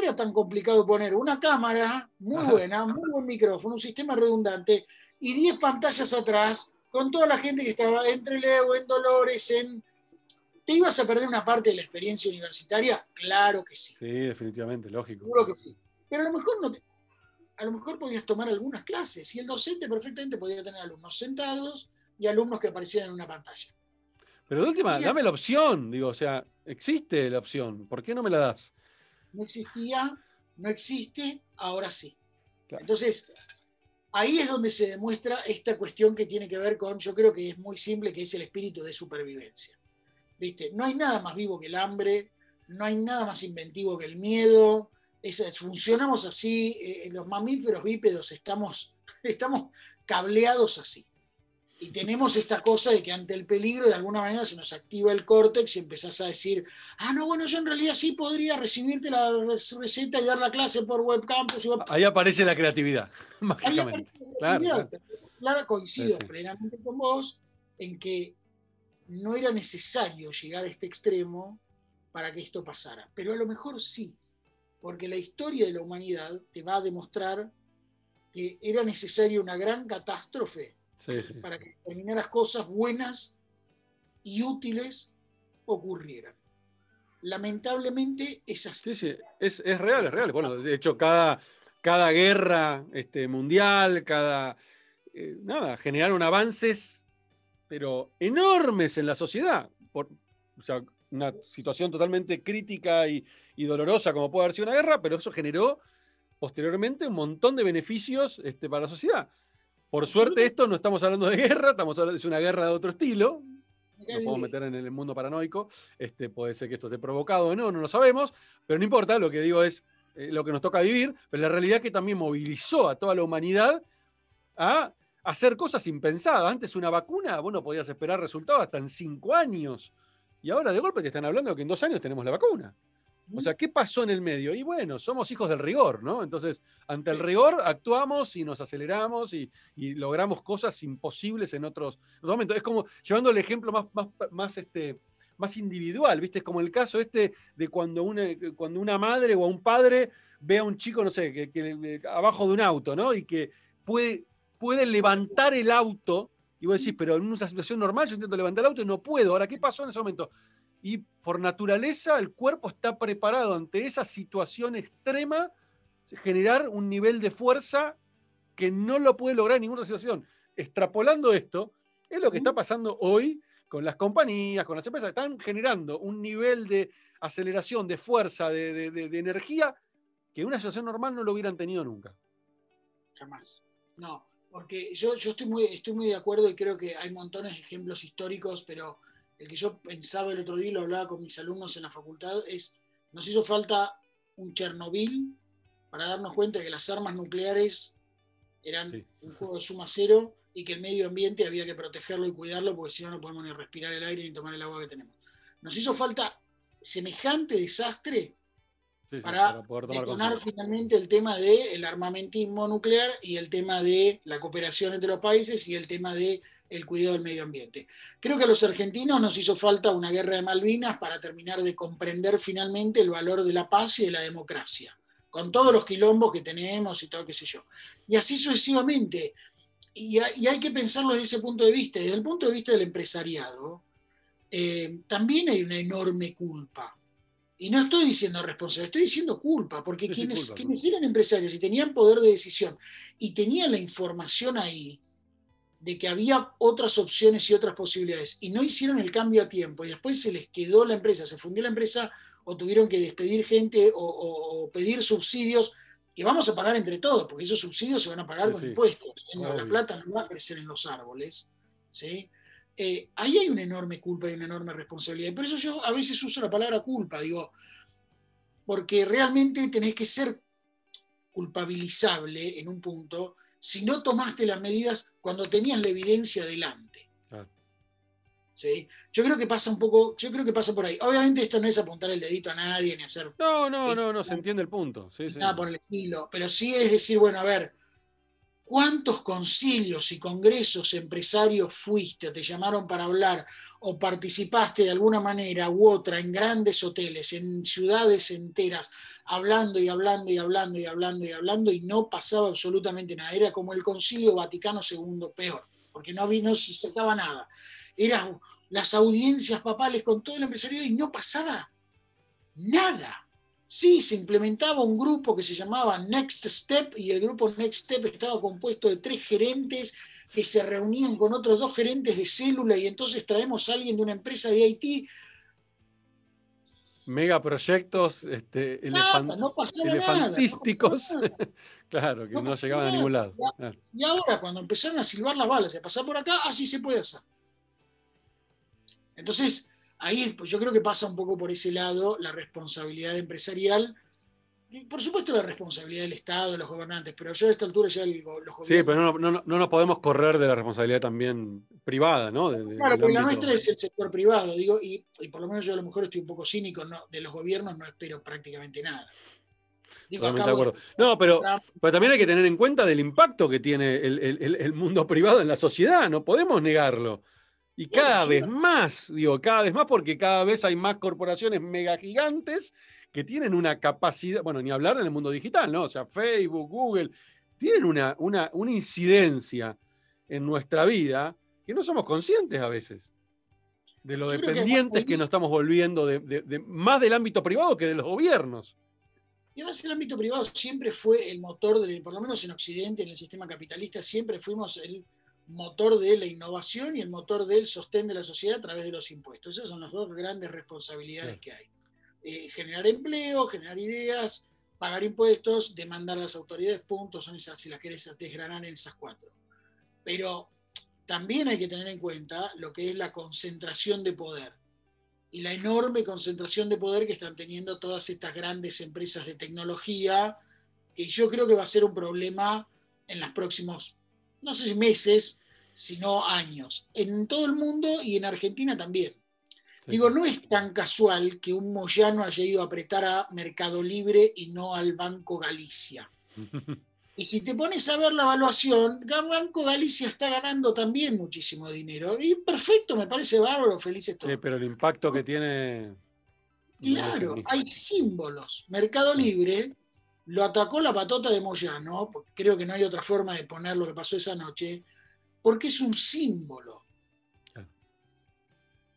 era tan, complicado poner una cámara muy buena, muy buen micrófono, un sistema redundante y 10 pantallas atrás con toda la gente que estaba en Trelew, en Dolores, en ¿Te ibas a perder una parte de la experiencia universitaria? Claro que sí. Sí, definitivamente, lógico. Seguro que sí. Pero a lo mejor no a lo mejor podías tomar algunas clases y el docente perfectamente podía tener alumnos sentados y alumnos que aparecían en una pantalla. Pero de última, dame la opción, digo, o sea, existe la opción, ¿por qué no me la das? No existía, no existe, ahora sí. Entonces, ahí es donde se demuestra esta cuestión que tiene que ver con, yo creo que es muy simple, que es el espíritu de supervivencia. No hay nada más vivo que el hambre, no hay nada más inventivo que el miedo. funcionamos así, eh, los mamíferos bípedos estamos, estamos cableados así. Y tenemos esta cosa de que ante el peligro de alguna manera se nos activa el córtex y empezás a decir, ah, no, bueno, yo en realidad sí podría recibirte la receta y dar la clase por webcam. Ahí aparece la creatividad, mágicamente. Claro, coincido plenamente con vos en que no era necesario llegar a este extremo para que esto pasara. Pero a lo mejor sí, porque la historia de la humanidad te va a demostrar que era necesaria una gran catástrofe para que determinadas cosas buenas y útiles ocurrieran. Lamentablemente es así. Sí, sí, es, real, es real. Bueno, de hecho, cada, cada guerra este, mundial, cada... Eh, nada, generaron avances, pero enormes en la sociedad. Por, o sea, una situación totalmente crítica y, dolorosa como puede haber sido una guerra, pero eso generó posteriormente un montón de beneficios este, para la sociedad. Por suerte esto no estamos hablando de guerra, estamos hablando de una guerra de otro estilo. Nos podemos meter en el mundo paranoico. Este, puede ser que esto esté provocado o no, no lo sabemos, pero no importa, lo que digo es eh, lo que nos toca vivir, pero la realidad es que también movilizó a toda la humanidad a hacer cosas impensadas. Antes una vacuna, vos no podías esperar resultados hasta en cinco años. Y ahora de golpe te están hablando de que en dos años tenemos la vacuna. O sea, ¿qué pasó en el medio? Y bueno, somos hijos del rigor, ¿no? Entonces, ante el rigor actuamos y nos aceleramos y, logramos cosas imposibles en otros, momentos. Es como llevando el ejemplo más, más, más, este, más individual, ¿viste? Es como el caso este de cuando una, cuando una madre o un padre ve a un chico, no sé, que, abajo de un auto, ¿no? Y que puede, puede levantar el auto y vos decís, pero en una situación normal yo intento levantar el auto y no puedo. Ahora, ¿qué pasó en ese momento? Y por naturaleza el cuerpo está preparado ante esa situación extrema, generar un nivel de fuerza que no lo puede lograr en ninguna situación. Extrapolando esto, es lo que está pasando hoy con las compañías, con las empresas, están generando un nivel de aceleración, de fuerza, de, de energía, que en una situación normal no lo hubieran tenido nunca. Jamás. No, porque yo, yo estoy, muy, estoy muy de acuerdo y creo que hay montones de ejemplos históricos, pero el que yo pensaba el otro día y lo hablaba con mis alumnos en la facultad es, nos hizo falta un Chernobyl para darnos cuenta de que las armas nucleares eran un juego de suma cero y que el medio ambiente había que protegerlo y cuidarlo porque si no no podemos ni respirar el aire ni tomar el agua que tenemos. Nos hizo falta semejante desastre para, detonar finalmente el tema del armamentismo nuclear y el tema de la cooperación entre los países y el tema del el cuidado del medio ambiente. Creo que a los argentinos nos hizo falta una guerra de Malvinas para terminar de comprender finalmente el valor de la paz y de la democracia, con todos los quilombos que tenemos y todo, qué sé yo. Y así sucesivamente. Y, hay que pensarlo desde ese punto de vista. Desde el punto de vista del empresariado, eh, también hay una enorme culpa y no estoy diciendo responsable, estoy diciendo culpa, porque quienes, quienes eran empresarios y tenían poder de decisión y tenían la información ahí de que había otras opciones y otras posibilidades y no hicieron el cambio a tiempo y después se les quedó la empresa, se fundió la empresa o tuvieron que despedir gente o, pedir subsidios que vamos a pagar entre todos, porque esos subsidios se van a pagar con impuestos. La plata no va a crecer en los árboles. ¿sí? Eh, ahí hay una enorme culpa y una enorme responsabilidad. Y por eso yo a veces uso la palabra culpa, digo, porque realmente tenés que ser culpabilizable en un punto si no tomaste las medidas cuando tenías la evidencia delante. ¿Sí? Yo creo que pasa un poco, yo creo que pasa por ahí. Obviamente esto no es apuntar el dedito a nadie ni hacer... No, no, no, no, se entiende el punto. nada por el estilo. Pero sí es decir, bueno, a ver, ¿Cuántos concilios y congresos empresarios fuiste te llamaron para hablar o participaste de alguna manera u otra en grandes hoteles, en ciudades enteras, hablando y hablando y hablando y hablando y hablando y no pasaba absolutamente nada? Era como el concilio Vaticano II, peor, porque no, no se sacaba nada. Eran las audiencias papales con todo el empresariado y no pasaba nada. Sí, se implementaba un grupo que se llamaba Next Step y el grupo Next Step estaba compuesto de tres gerentes que se reunían con otros dos gerentes de célula y entonces traemos a alguien de una empresa de Haití. Megaproyectos este, elefantísticos. claro, que no, llegaban a ningún lado. Y ahora, cuando empezaron a silbar las balas y a pasar por acá, así se puede hacer. Entonces, ahí pues, yo creo que pasa un poco por ese lado la responsabilidad empresarial. Y por supuesto la responsabilidad del Estado, de los gobernantes, pero yo a esta altura ya los gobernantes... Sí, pero no, no, nos podemos correr de la responsabilidad también privada, ¿no? claro, porque la nuestra es el sector privado, digo, y, por lo menos yo a lo mejor estoy un poco cínico, no, de los gobiernos no espero prácticamente nada. no, pero, pero, también hay que tener en cuenta del impacto que tiene el, mundo privado en la sociedad, no podemos negarlo. Y cada vez más, digo, cada vez más porque cada vez hay más corporaciones mega gigantes que tienen una capacidad, bueno, ni hablar en el mundo digital, ¿no? O sea, Facebook, Google, tienen una, una, una incidencia en nuestra vida que no somos conscientes a veces de lo dependientes que, nos estamos volviendo de, más del ámbito privado que de los gobiernos. Y además el ámbito privado siempre fue el motor, del, por lo menos en Occidente, en el sistema capitalista, siempre fuimos el motor de la innovación y el motor del sostén de la sociedad a través de los impuestos. Esas son las dos grandes responsabilidades que hay. Eh, generar empleo, generar ideas, pagar impuestos, demandar a las autoridades, puntos, son esas, si las querés desgranar en esas cuatro. Pero también hay que tener en cuenta lo que es la concentración de poder y la enorme concentración de poder que están teniendo todas estas grandes empresas de tecnología, que yo creo que va a ser un problema en los próximos, no sé si meses, sino años, en todo el mundo y en Argentina también. Digo, no es tan casual que un Moyano haya ido a apretar a Mercado Libre y no al Banco Galicia. Y si te pones a ver la evaluación, Banco Galicia está ganando también muchísimo dinero. Y perfecto, me parece bárbaro, felices todos. Sí, pero el impacto que tiene. Claro, hay símbolos. Mercado Libre lo atacó la patota de Moyano, creo que no hay otra forma de poner lo que pasó esa noche, porque es un símbolo.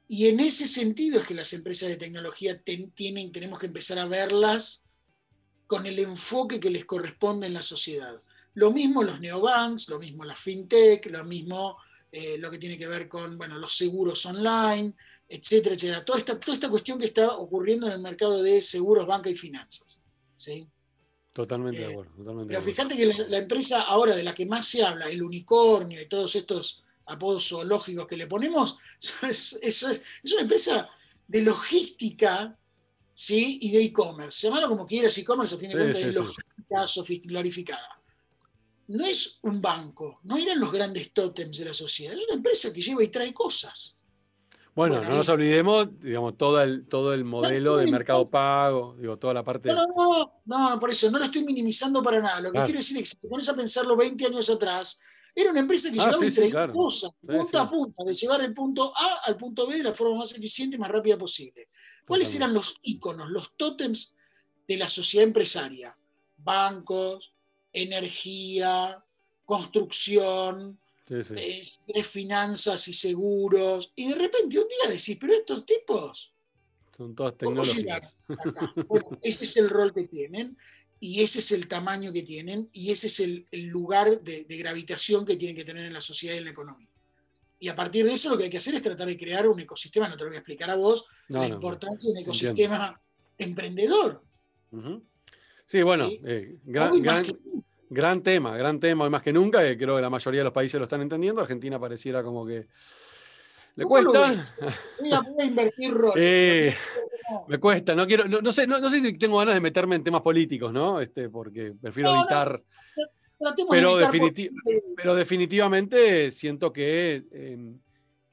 Y en ese sentido es que las empresas de tecnología tienen, tenemos que empezar a verlas con el enfoque que les corresponde en la sociedad. Lo mismo los neobanks, lo mismo la fintech, lo mismo eh, lo que tiene que ver con bueno, los seguros online, etcétera, etcétera. Toda esta, toda esta cuestión que está ocurriendo en el mercado de seguros, banca y finanzas. ¿sí? Totalmente de eh, acuerdo. pero fíjate que la, empresa ahora de la que más se habla, el unicornio y todos estos apodos zoológicos que le ponemos, es, es, una empresa de logística ¿sí? y de e-commerce. Llamalo como quieras, e-commerce a fin de cuentas es logística sofisticada. No es un banco, no eran los grandes tótems de la sociedad, es una empresa que lleva y trae cosas. Bueno, no nos olvidemos, digamos, todo el, todo el modelo de mercado pago, digo, toda la parte. No, no, no, por eso, no lo estoy minimizando para nada. Lo que quiero decir es que si te pones a pensarlo 20 años atrás, era una empresa que ah, llevaba entre cosas, punta a punta, de llevar el punto A al punto B de la forma más eficiente y más rápida posible. ¿Cuáles eran los íconos, los tótems de la sociedad empresaria? Bancos, energía, construcción, eh, finanzas y seguros. Y de repente un día decís, pero estos tipos... Son todas tecnológicas. ese es el rol que tienen y ese es el tamaño que tienen y ese es el, lugar de, gravitación que tienen que tener en la sociedad y en la economía. Y a partir de eso lo que hay que hacer es tratar de crear un ecosistema, no te lo voy a explicar a vos, la importancia de un ecosistema emprendedor. Sí, bueno, eh, gran, tema, gran tema, hoy más que nunca, creo que la mayoría de los países lo están entendiendo, Argentina pareciera como que le cuesta. Voy a, invertir roles. Me cuesta, no quiero, no, sé, no, sé si tengo ganas de meterme en temas políticos, ¿no? Este, porque prefiero evitar. pero, pero definitivamente siento que em,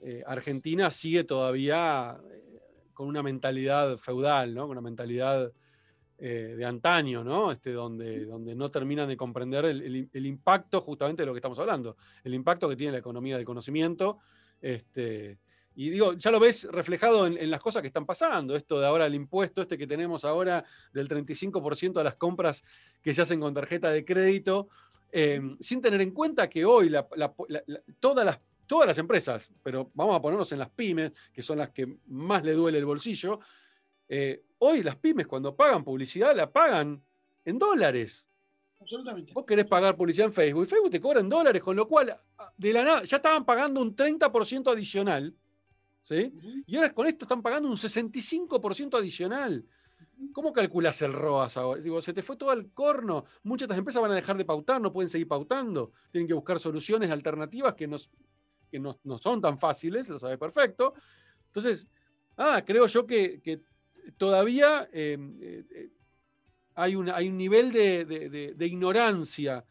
eh, Argentina sigue todavía eh, con una mentalidad feudal, ¿no? Con una mentalidad eh, de antaño, ¿no? Este, donde, donde no terminan de comprender el, el, impacto justamente de lo que estamos hablando, el impacto que tiene la economía del conocimiento. Este, y digo, ya lo ves reflejado en, las cosas que están pasando. Esto de ahora, el impuesto este que tenemos ahora del 35% de las compras que se hacen con tarjeta de crédito, em, sin tener en cuenta que hoy todas, las, todas las empresas, pero vamos a ponernos en las pymes, que son las que más le duele el bolsillo, eh, hoy las pymes cuando pagan publicidad la pagan en dólares. Absolutamente. Vos querés pagar publicidad en Facebook y Facebook te cobra en dólares, con lo cual de la nada ya estaban pagando un 30% adicional y ahora con esto están pagando un 65% adicional. ¿Cómo calculas el ROAS ahora? Digo, se te fue todo al corno. Muchas de estas empresas van a dejar de pautar, no pueden seguir pautando. Tienen que buscar soluciones alternativas que, no, no, son tan fáciles, lo sabe perfecto. Entonces, Ah, creo yo que, todavía em, eh, hay, hay, un nivel de, ignorancia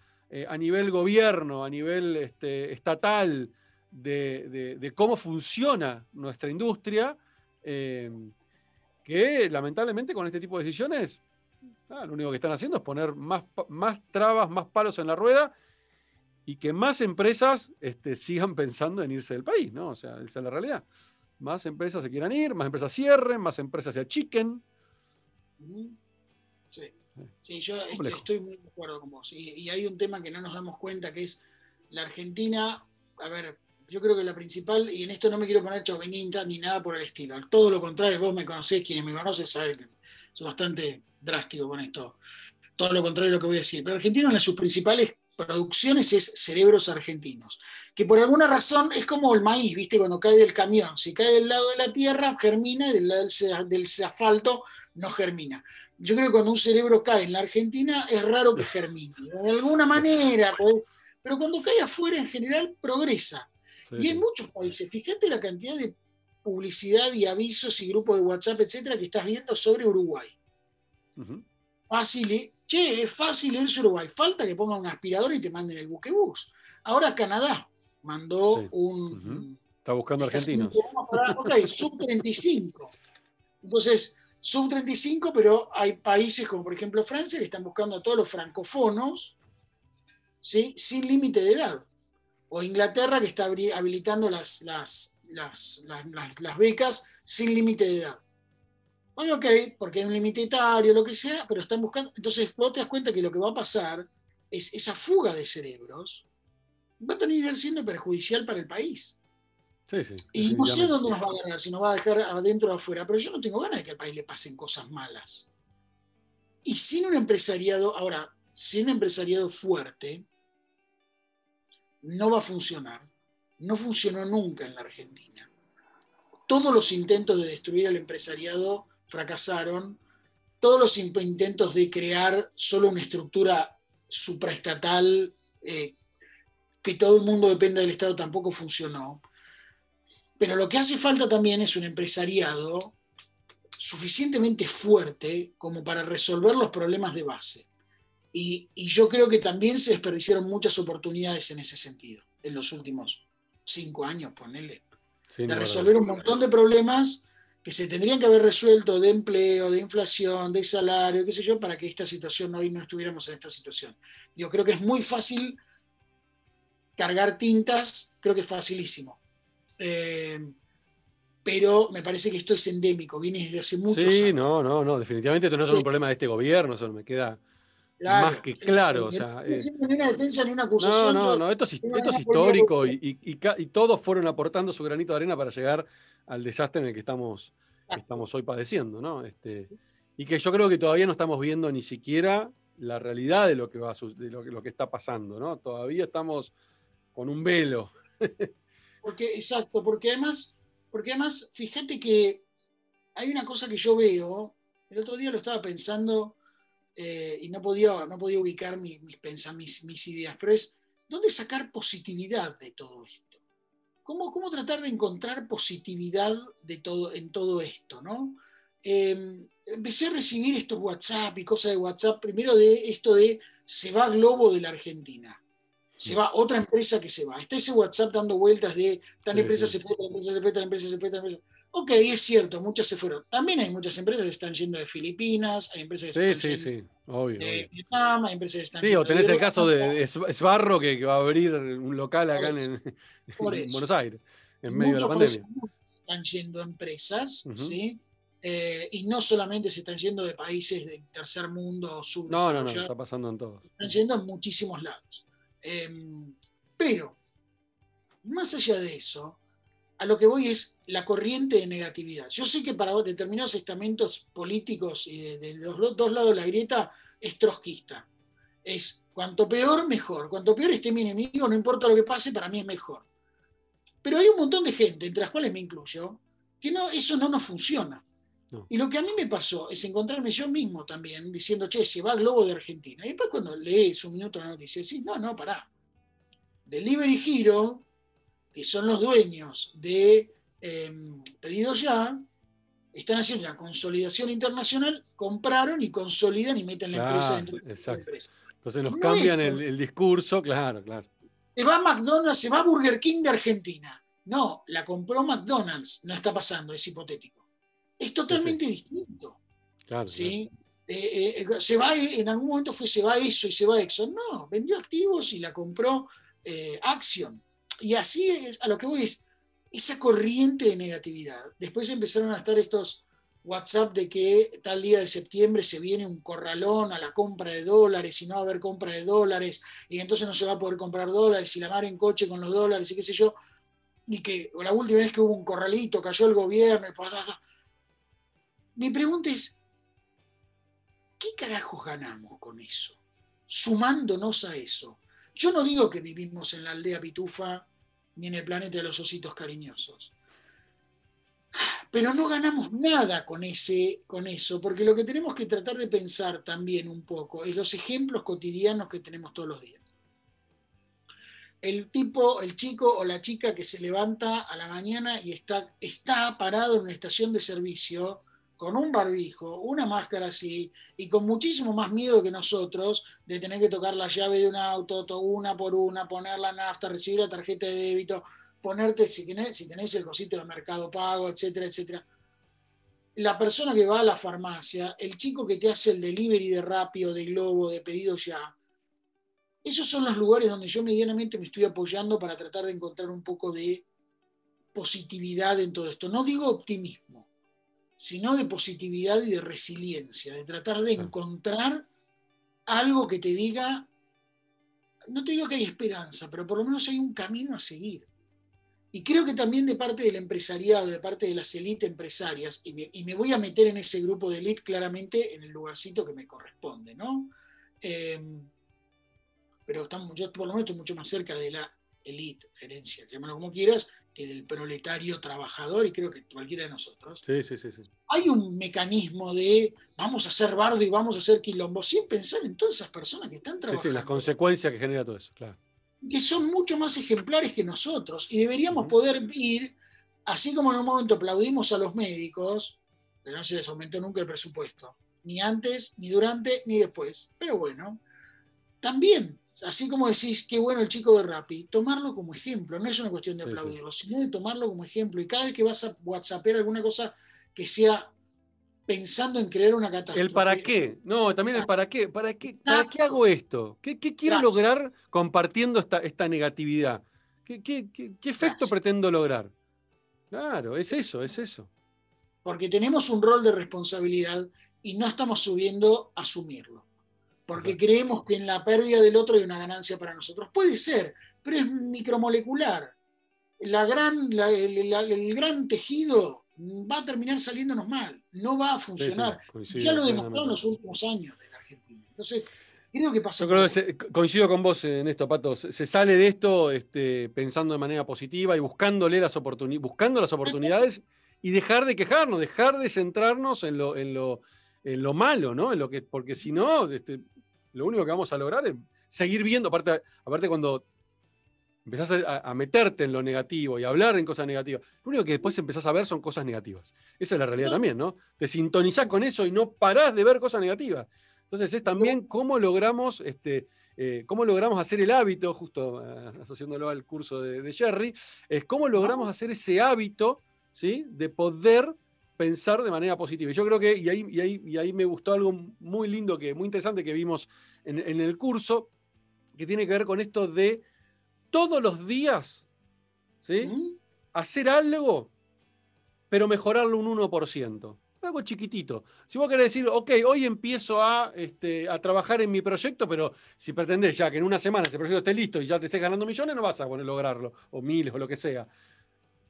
a nivel gobierno, a nivel este, estatal, de, cómo funciona nuestra industria, em, que lamentablemente con este tipo de decisiones Ah, lo único que están haciendo es poner más, más trabas, más palos en la rueda y que más empresas este, sigan pensando en irse del país, ¿no? O sea, esa es la realidad. Más empresas se quieran ir, más empresas cierren, más empresas se achiquen. Sí. Sí, yo estoy muy de acuerdo con vos. Y, y, hay un tema que no nos damos cuenta, que es la Argentina, a ver, yo creo que la principal, y en esto no me quiero poner chauvinista ni nada por el estilo, todo lo contrario, vos me conocés, quienes me conocen saben que soy bastante drástico con esto. Todo lo contrario de lo que voy a decir. Pero Argentina, una de sus principales producciones es cerebros argentinos, que por alguna razón es como el maíz, ¿viste? Cuando cae del camión, si cae del lado de la tierra, germina y del lado del, asfalto no germina. Yo creo que cuando un cerebro cae en la Argentina es raro que germine, de alguna manera, pues, pero cuando cae afuera en general progresa. Y en muchos países, fíjate la cantidad de publicidad y avisos y grupos de WhatsApp, etcétera, que estás viendo sobre Uruguay. Fácil, che, es fácil irse a Uruguay. Falta que pongan un aspirador y te manden el buquebús. Ahora Canadá mandó un. Está buscando argentinos. Ok, sub 35. Entonces, sub 35, pero hay países como por ejemplo Francia que están buscando a todos los francofonos ¿sí? sin límite de edad. O Inglaterra que está habilitando las, las, las becas sin límite de edad ok, porque hay un límite etario, lo que sea, pero están buscando. Entonces, vos te das cuenta que lo que va a pasar es esa fuga de cerebros va a terminar siendo perjudicial para el país. Sí, sí, y no sé dónde nos va a ganar, si nos va a dejar adentro o afuera, pero yo no tengo ganas de que al país le pasen cosas malas. Y sin un empresariado, ahora, sin un empresariado fuerte, no va a funcionar. No funcionó nunca en la Argentina. Todos los intentos de destruir al empresariado fracasaron. Todos los intentos de crear solo una estructura supraestatal, eh, que todo el mundo dependa del Estado, tampoco funcionó. Pero lo que hace falta también es un empresariado suficientemente fuerte como para resolver los problemas de base. Y, yo creo que también se desperdiciaron muchas oportunidades en ese sentido, en los últimos cinco años, ponele. de resolver un montón de problemas que se tendrían que haber resuelto de empleo, de inflación, de salario, qué sé yo, para que esta situación hoy no estuviéramos en esta situación. Yo creo que es muy fácil cargar tintas, creo que es facilísimo. Eh, pero me parece que esto es endémico, viene desde hace muchos años. Sí, no, no, no, definitivamente esto no es un problema de este gobierno, eso me queda más que claro. O sea, no es ni una defensa ni una acusación. No, no, no, esto es, esto es histórico y, y, y, todos fueron aportando su granito de arena para llegar al desastre en el que estamos, estamos hoy padeciendo, ¿no? Este, y que yo creo que todavía no estamos viendo ni siquiera la realidad de lo que, va de lo, lo que está pasando, ¿no? Todavía estamos con un velo. Porque, exacto, porque además, porque además, fíjate que hay una cosa que yo veo, el otro día lo estaba pensando eh, y no podía, no podía ubicar mis, mis, ideas, pero es, ¿dónde sacar positividad de todo esto? ¿Cómo, tratar de encontrar positividad de todo, en todo esto? ¿no? Em, empecé a recibir estos WhatsApp y cosas de WhatsApp, primero de esto de se va Globo de la Argentina. Se va otra empresa que se va. Está ese WhatsApp dando vueltas de tal empresa se fue, tal empresa se fue, tal empresa se fue, tal empresa. Ok, es cierto, muchas se fueron. También hay muchas empresas que están yendo de Filipinas, hay empresas que están yendo sí, obvio, de Vietnam, hay empresas que están Sí, o tenés el caso de Esbarro que, va a abrir un local acá en, Buenos Aires, en medio de la pandemia. Están yendo empresas, ¿sí? Eh, y no solamente se están yendo de países del tercer mundo o No, no, no, está pasando en todos. Están yendo en muchísimos lados. Em, pero, más allá de eso, a lo que voy es la corriente de negatividad. Yo sé que para determinados estamentos políticos y de, los dos lados de la grieta es trotskista. Es cuanto peor, mejor. Cuanto peor esté mi enemigo, no importa lo que pase, para mí es mejor. Pero hay un montón de gente, entre las cuales me incluyo, que no, eso no nos funciona. Y lo que a mí me pasó es encontrarme yo mismo también diciendo, che, se va el globo de Argentina. Y después cuando lees un minuto la noticia, decís, no, no, pará. Delivery Hero que son los dueños de em, Pedido Ya, están haciendo una consolidación internacional, compraron y consolidan y meten la empresa dentro de la empresa. Entonces nos cambian el, discurso, claro, claro. Se va McDonald's, se va Burger King de Argentina. No, la compró McDonald's, no está pasando, es hipotético. Es totalmente distinto. Claro, ¿sí? Eh, eh, se va, en algún momento fue se va eso y se va Exxon. No, vendió activos y la compró eh, Action. Y así es, a lo que voy es esa corriente de negatividad. Después empezaron a estar estos WhatsApp de que tal día de septiembre se viene un corralón a la compra de dólares y no va a haber compra de dólares y entonces no se va a poder comprar dólares y la mar en coche con los dólares y qué sé yo. Y que la última vez que hubo un corralito cayó el gobierno. Y... Mi pregunta es, ¿qué carajos ganamos con eso? Sumándonos a eso. Yo no digo que vivimos en la aldea pitufa ni en el planeta de los ositos cariñosos. Pero no ganamos nada con, ese, con eso, porque lo que tenemos que tratar de pensar también un poco es los ejemplos cotidianos que tenemos todos los días. El tipo, el chico o la chica que se levanta a la mañana y está, está parado en una estación de servicio con un barbijo, una máscara así, y con muchísimo más miedo que nosotros de tener que tocar la llave de un auto, una por una, poner la nafta, recibir la tarjeta de débito, ponerte, si tenés, el cosito de mercado pago, etcétera, etcétera. La persona que va a la farmacia, el chico que te hace el delivery de rápido, de globo, de pedido ya, esos son los lugares donde yo medianamente me estoy apoyando para tratar de encontrar un poco de positividad en todo esto. No digo optimismo, sino de positividad y de resiliencia, de tratar de encontrar algo que te diga, no te digo que hay esperanza, pero por lo menos hay un camino a seguir. Y creo que también de parte del empresariado, de parte de las élites empresarias, y me, voy a meter en ese grupo de élite claramente en el lugarcito que me corresponde, ¿no? Em, pero estamos, yo por lo menos estoy mucho más cerca de la élite, gerencia, llámalo como quieras, del proletario trabajador y creo que cualquiera de nosotros. Sí, sí, sí, Hay un mecanismo de vamos a hacer bardo y vamos a hacer quilombo sin pensar en todas esas personas que están trabajando. Sí, sí, las consecuencias que genera todo eso, claro. Que son mucho más ejemplares que nosotros y deberíamos poder ir, así como en un momento aplaudimos a los médicos, pero no se les aumentó nunca el presupuesto, ni antes, ni durante, ni después. Pero bueno, también así como decís, qué bueno el chico de Rappi, tomarlo como ejemplo, no es una cuestión de aplaudirlo, sino de tomarlo como ejemplo. Y cada vez que vas a WhatsAppear alguna cosa que sea pensando en crear una catástrofe. El para qué, no, también el para qué, para qué, para qué hago esto, qué, quiero lograr compartiendo esta, esta negatividad, qué, efecto pretendo lograr. Claro, es eso, es eso. Porque tenemos un rol de responsabilidad y no estamos subiendo a asumirlo porque creemos que en la pérdida del otro hay una ganancia para nosotros. Puede ser, pero es micromolecular. La gran, el, gran tejido va a terminar saliéndonos mal, no va a funcionar. ya lo demostró en los últimos años de la Argentina. Entonces, creo que pasa. coincido con vos en esto, Pato. Se, sale de esto este, pensando de manera positiva y buscándole las buscando las oportunidades y dejar de quejarnos, dejar de centrarnos en lo, en lo, en lo malo, ¿no? En lo que, porque si no, este, lo único que vamos a lograr es seguir viendo, aparte, aparte cuando empezás a, meterte en lo negativo y a hablar en cosas negativas, lo único que después empezás a ver son cosas negativas. Esa es la realidad también, ¿no? Te sintonizás con eso y no parás de ver cosas negativas. Entonces es también cómo logramos, este, eh, cómo logramos hacer el hábito, justo eh, asociándolo al curso de, de, Jerry, es cómo logramos hacer ese hábito ¿sí? de poder pensar de manera positiva. Y yo creo que, y ahí, y ahí, y ahí me gustó algo muy lindo, que, muy interesante que vimos en, el curso, que tiene que ver con esto de todos los días, ¿sí? Hacer algo, pero mejorarlo un 1%. Algo chiquitito. Si vos querés decir, ok, hoy empiezo a, este, a trabajar en mi proyecto, pero si pretendés ya que en una semana ese proyecto esté listo y ya te estés ganando millones, no vas a poder lograrlo, o miles, o lo que sea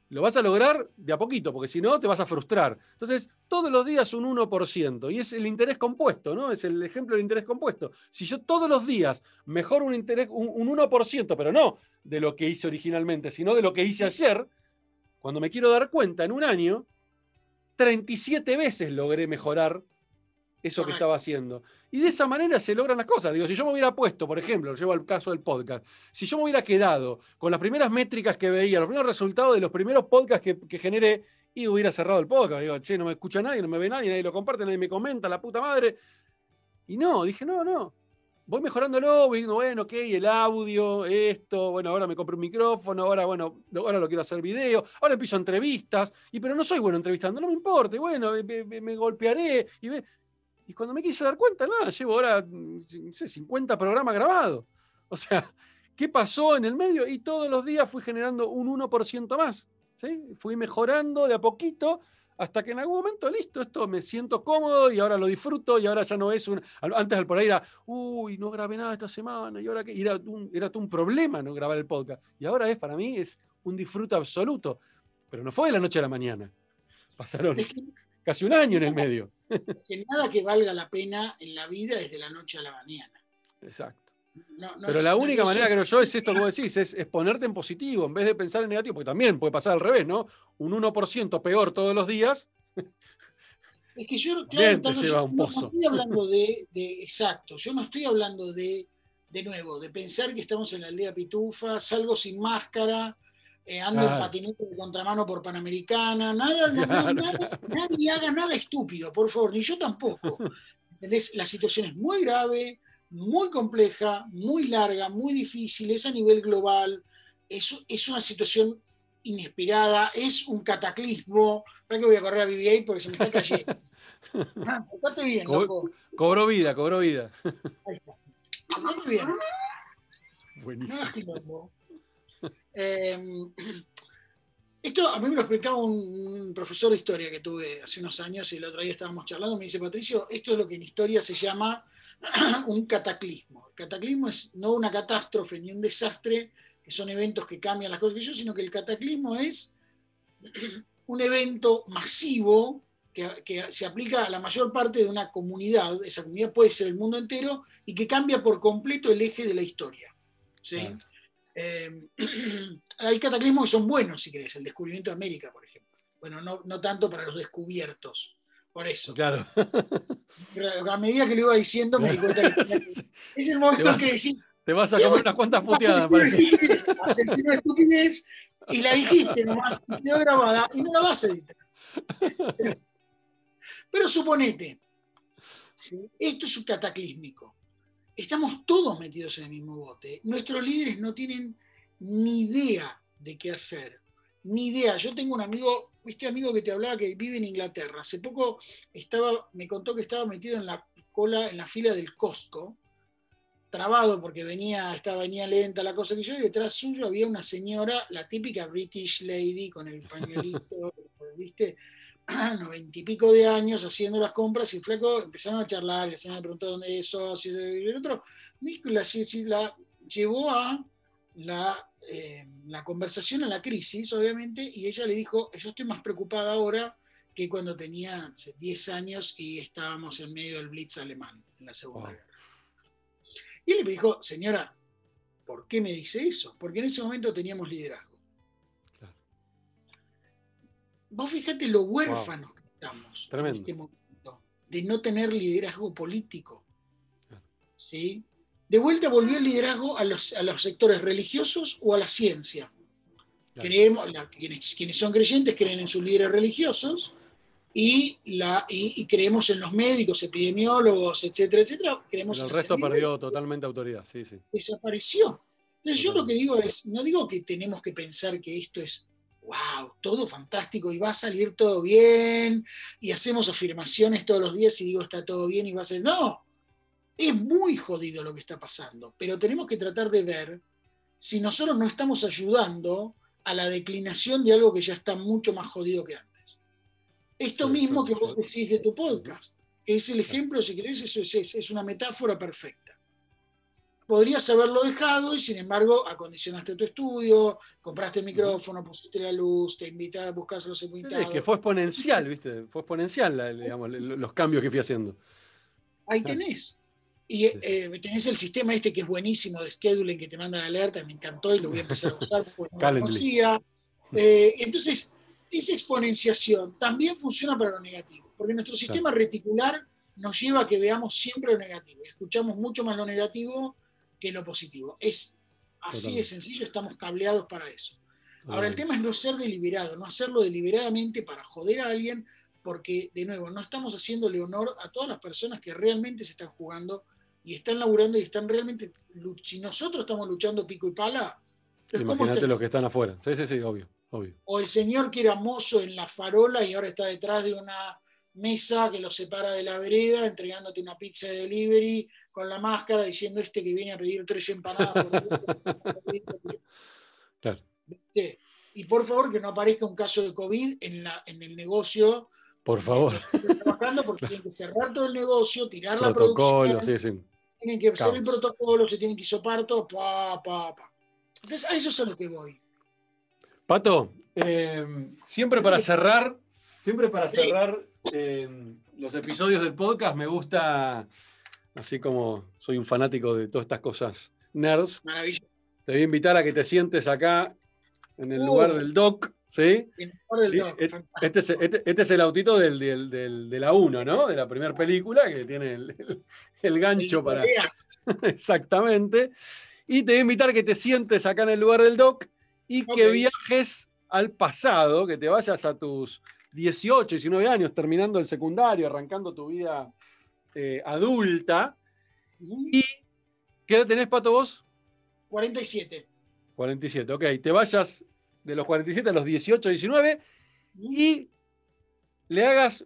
lo vas a lograr de a poquito, porque si no te vas a frustrar. Entonces, todos los días un 1%, y es el interés compuesto, ¿no? Es el ejemplo del interés compuesto. Si yo todos los días mejoro un, interés, un, 1%, pero no de lo que hice originalmente, sino de lo que hice ayer, cuando me quiero dar cuenta en un año, 37 veces logré mejorar eso que estaba haciendo. Y de esa manera se logran las cosas. Digo, si yo me hubiera puesto, por ejemplo, lo llevo al caso del podcast, si yo me hubiera quedado con las primeras métricas que veía, los primeros resultados de los primeros podcasts que, generé, y hubiera cerrado el podcast. Digo, che, no me escucha nadie, no me ve nadie, nadie lo comparte, nadie me comenta, la puta madre. Y no, dije, no, no. Voy mejorándolo, voy diciendo, bueno, ok, el audio, esto, bueno, ahora me compré un micrófono, ahora, bueno, ahora lo quiero hacer video, ahora empiezo entrevistas, y pero no soy bueno entrevistando, no me importa, y bueno, me, golpearé, y, y cuando me quise dar cuenta, nada, llevo ahora, no sé, 50 programas grabados. O sea, ¿qué pasó en el medio? Y todos los días fui generando un 1% más. ¿sí? Fui mejorando de a poquito hasta que en algún momento, listo, esto me siento cómodo y ahora lo disfruto y ahora ya no es un... Antes al por ahí era, uy, no grabé nada esta semana y ahora que... Era un, era un problema no grabar el podcast. Y ahora es, para mí, es un disfrute absoluto. Pero no fue de la noche a la mañana. Pasaron casi un año en el medio. Que nada que valga la pena en la vida es de la noche a la mañana. Exacto. Pero la única manera, creo yo, es esto que vos decís, es, ponerte en positivo, en vez de pensar en negativo, porque también puede pasar al revés, ¿no? Un 1% peor todos los días. Es que yo, claro, no, estoy hablando de, exacto, yo no estoy hablando de, de nuevo, de pensar que estamos en la aldea pitufa, salgo sin máscara, eh, ando en patinete de contramano por Panamericana, nada, nadie haga nada estúpido, por favor, ni yo tampoco. ¿Entendés? La situación es muy grave, muy compleja, muy larga, muy difícil, es a nivel global, es, es una situación inesperada, es un cataclismo. ¿Para que voy a correr a BB-8 porque se me está cayendo? Ah, bien, Cobró vida, cobró vida. Ahí está. bien. Buenísimo. Em, esto a mí me lo explicaba un, profesor de historia que tuve hace unos años y el otro día estábamos charlando. Me dice, Patricio, esto es lo que en historia se llama un cataclismo. El cataclismo es no una catástrofe ni un desastre, que son eventos que cambian las cosas que yo, sino que el cataclismo es un evento masivo que, se aplica a la mayor parte de una comunidad, esa comunidad puede ser el mundo entero, y que cambia por completo el eje de la historia. Eh, hay cataclismos que son buenos, si querés, el descubrimiento de América, por ejemplo. Bueno, no, no tanto para los descubiertos, por eso. Claro. A medida que lo iba diciendo, me di cuenta que es el momento que decís. Te vas a comer unas cuantas puteadas, Haces una estupidez y la dijiste nomás, y quedó grabada y no la vas a editar. Pero, suponete, esto es un cataclísmico. Estamos todos metidos en el mismo bote. Nuestros líderes no tienen ni idea de qué hacer. Ni idea. Yo tengo un amigo este amigo que te hablaba que vive en Inglaterra, hace poco estaba, me contó que estaba metido en la cola, en la fila del Costco, trabado porque venía, estaba, venía lenta la cosa que yo, y detrás suyo había una señora, la típica British lady con el pañuelito, ¿viste? Noventa y pico de años haciendo las compras y el flaco empezaron a charlar, la señora me preguntó dónde es socio, y el otro, Nicolás la llevó a la eh, la conversación a la crisis, obviamente, y ella le dijo, yo estoy más preocupada ahora que cuando tenía 10 años y estábamos en medio del Blitz alemán, en la Segunda Guerra. Y él le dijo, señora, ¿por qué me dice eso? Porque en ese momento teníamos liderazgo. Vos fíjate lo huérfanos que estamos en este momento, de no tener liderazgo político. ¿Sí? de vuelta volvió el liderazgo a los, sectores religiosos o a la ciencia. Creemos, quienes, son creyentes creen en sus líderes religiosos y, la, y, creemos en los médicos, epidemiólogos, etcétera, etcétera. Creemos el resto perdió totalmente autoridad, sí, sí. Desapareció. Entonces yo lo que digo es, no digo que tenemos que pensar que esto es, wow, todo fantástico y va a salir todo bien y hacemos afirmaciones todos los días y digo está todo bien y va a ser, no, es muy jodido lo que está pasando, pero tenemos que tratar de ver si nosotros no estamos ayudando a la declinación de algo que ya está mucho más jodido que antes. Esto mismo que vos decís de tu podcast, es el ejemplo, si querés, eso es, es una metáfora perfecta. Podrías haberlo dejado y sin embargo acondicionaste tu estudio, compraste el micrófono, pusiste la luz, te invitaste, buscaste los invitados. Es que fue exponencial, ¿viste? Fue exponencial los cambios que fui haciendo. Ahí tenés. Y eh, tenés el sistema este que es buenísimo de scheduling que te manda la alerta, me encantó y lo voy a empezar a usar porque no lo conocía. Eh, entonces, esa exponenciación también funciona para lo negativo, porque nuestro sistema reticular nos lleva a que veamos siempre lo negativo, escuchamos mucho más lo negativo que lo positivo. Es así de sencillo, estamos cableados para eso. Ahora, el tema es no ser deliberado, no hacerlo deliberadamente para joder a alguien, porque, de nuevo, no estamos haciéndole honor a todas las personas que realmente se están jugando y están laburando y están realmente. Si nosotros estamos luchando pico y pala. Imagínate los que están afuera. Sí, sí, sí, obvio, obvio. O el señor que era mozo en la farola y ahora está detrás de una mesa que lo separa de la vereda, entregándote una pizza de delivery con la máscara, diciendo este que viene a pedir tres empanadas. claro. Y por favor que no aparezca un caso de COVID en, la, en el negocio. Por favor. Trabajando porque tienen que cerrar todo el negocio, tirar la producción. Sí, sí. Tienen que hacer el protocolo, se tienen que hisopar todo, pa, pa, pa. Entonces, a eso es a lo que voy. Pato, eh, siempre para cerrar, siempre para cerrar eh, los episodios del podcast me gusta, así como soy un fanático de todas estas cosas nerds, te voy a invitar a que te sientes acá en el lugar del doc, ¿sí? En el lugar del doc, este, es, este, este, es, el autito del, de la 1, ¿no? De la primera película que tiene el, gancho para... Exactamente. Y te voy a invitar a que te sientes acá en el lugar del doc y que viajes al pasado, que te vayas a tus 18, 19 años, terminando el secundario, arrancando tu vida eh, adulta. ¿Y qué edad tenés, Pato, vos? 47. 47, ok. Te vayas de los 47 a los 18, 19 y le hagas,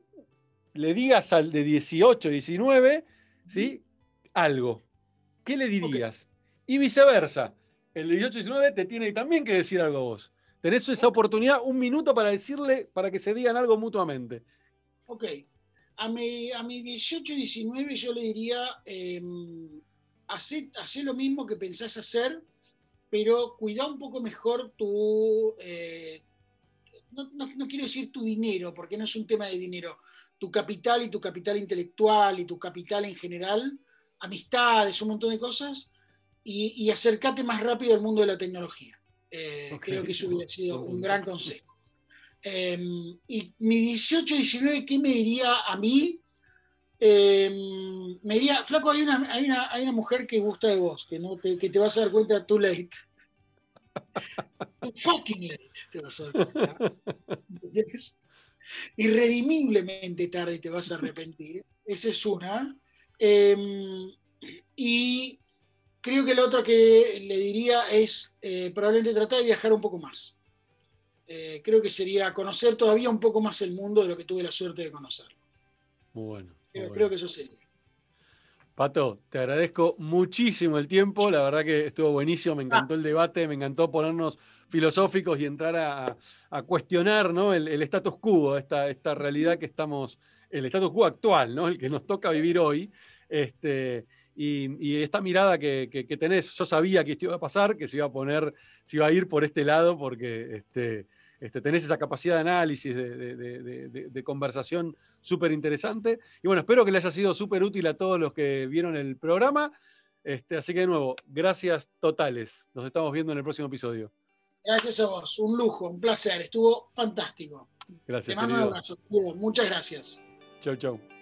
le digas al de 18, 19, ¿sí? Algo. ¿Qué le dirías? Y viceversa. El de 18, 19 te tiene también que decir algo vos. Tenés esa oportunidad, un minuto para decirle, para que se digan algo mutuamente. Ok. A mi, a mi 18, 19 yo le diría, eh, hacé, lo mismo que pensás hacer, pero cuida un poco mejor tu... Eh, no, no, quiero decir tu dinero, porque no es un tema de dinero, tu capital y tu capital intelectual y tu capital en general, amistades, un montón de cosas, y, y acércate más rápido al mundo de la tecnología. Eh, creo que eso hubiera sido un gran consejo. Em, y mi 18, 19, ¿qué me diría a mí? Em, me diría, flaco, hay una, hay, una, hay una, mujer que gusta de vos, que, no te, que te vas a dar cuenta too late. fucking late, te vas a dar cuenta. Irredimiblemente tarde te vas a arrepentir. Esa es una. Em, y creo que lo otro que le diría es eh, probablemente tratar de viajar un poco más. Eh, creo que sería conocer todavía un poco más el mundo de lo que tuve la suerte de conocerlo. Muy bueno. creo, que eso sería. Pato, te agradezco muchísimo el tiempo, la verdad que estuvo buenísimo, me encantó el debate, me encantó ponernos filosóficos y entrar a, cuestionar ¿no? el, status quo, esta, esta realidad que estamos, el status quo actual, ¿no? el que nos toca vivir hoy. Este, y, esta mirada que, tenés, yo sabía que esto iba a pasar, que se iba a poner, se iba a ir por este lado, porque este, este, tenés esa capacidad de análisis, de, conversación súper interesante. Y bueno, espero que le haya sido súper útil a todos los que vieron el programa. Este, así que de nuevo, gracias totales. Nos estamos viendo en el próximo episodio. Gracias a vos, un lujo, un placer, estuvo fantástico. Gracias. Te mando un abrazo, muchas gracias. Chau, chau.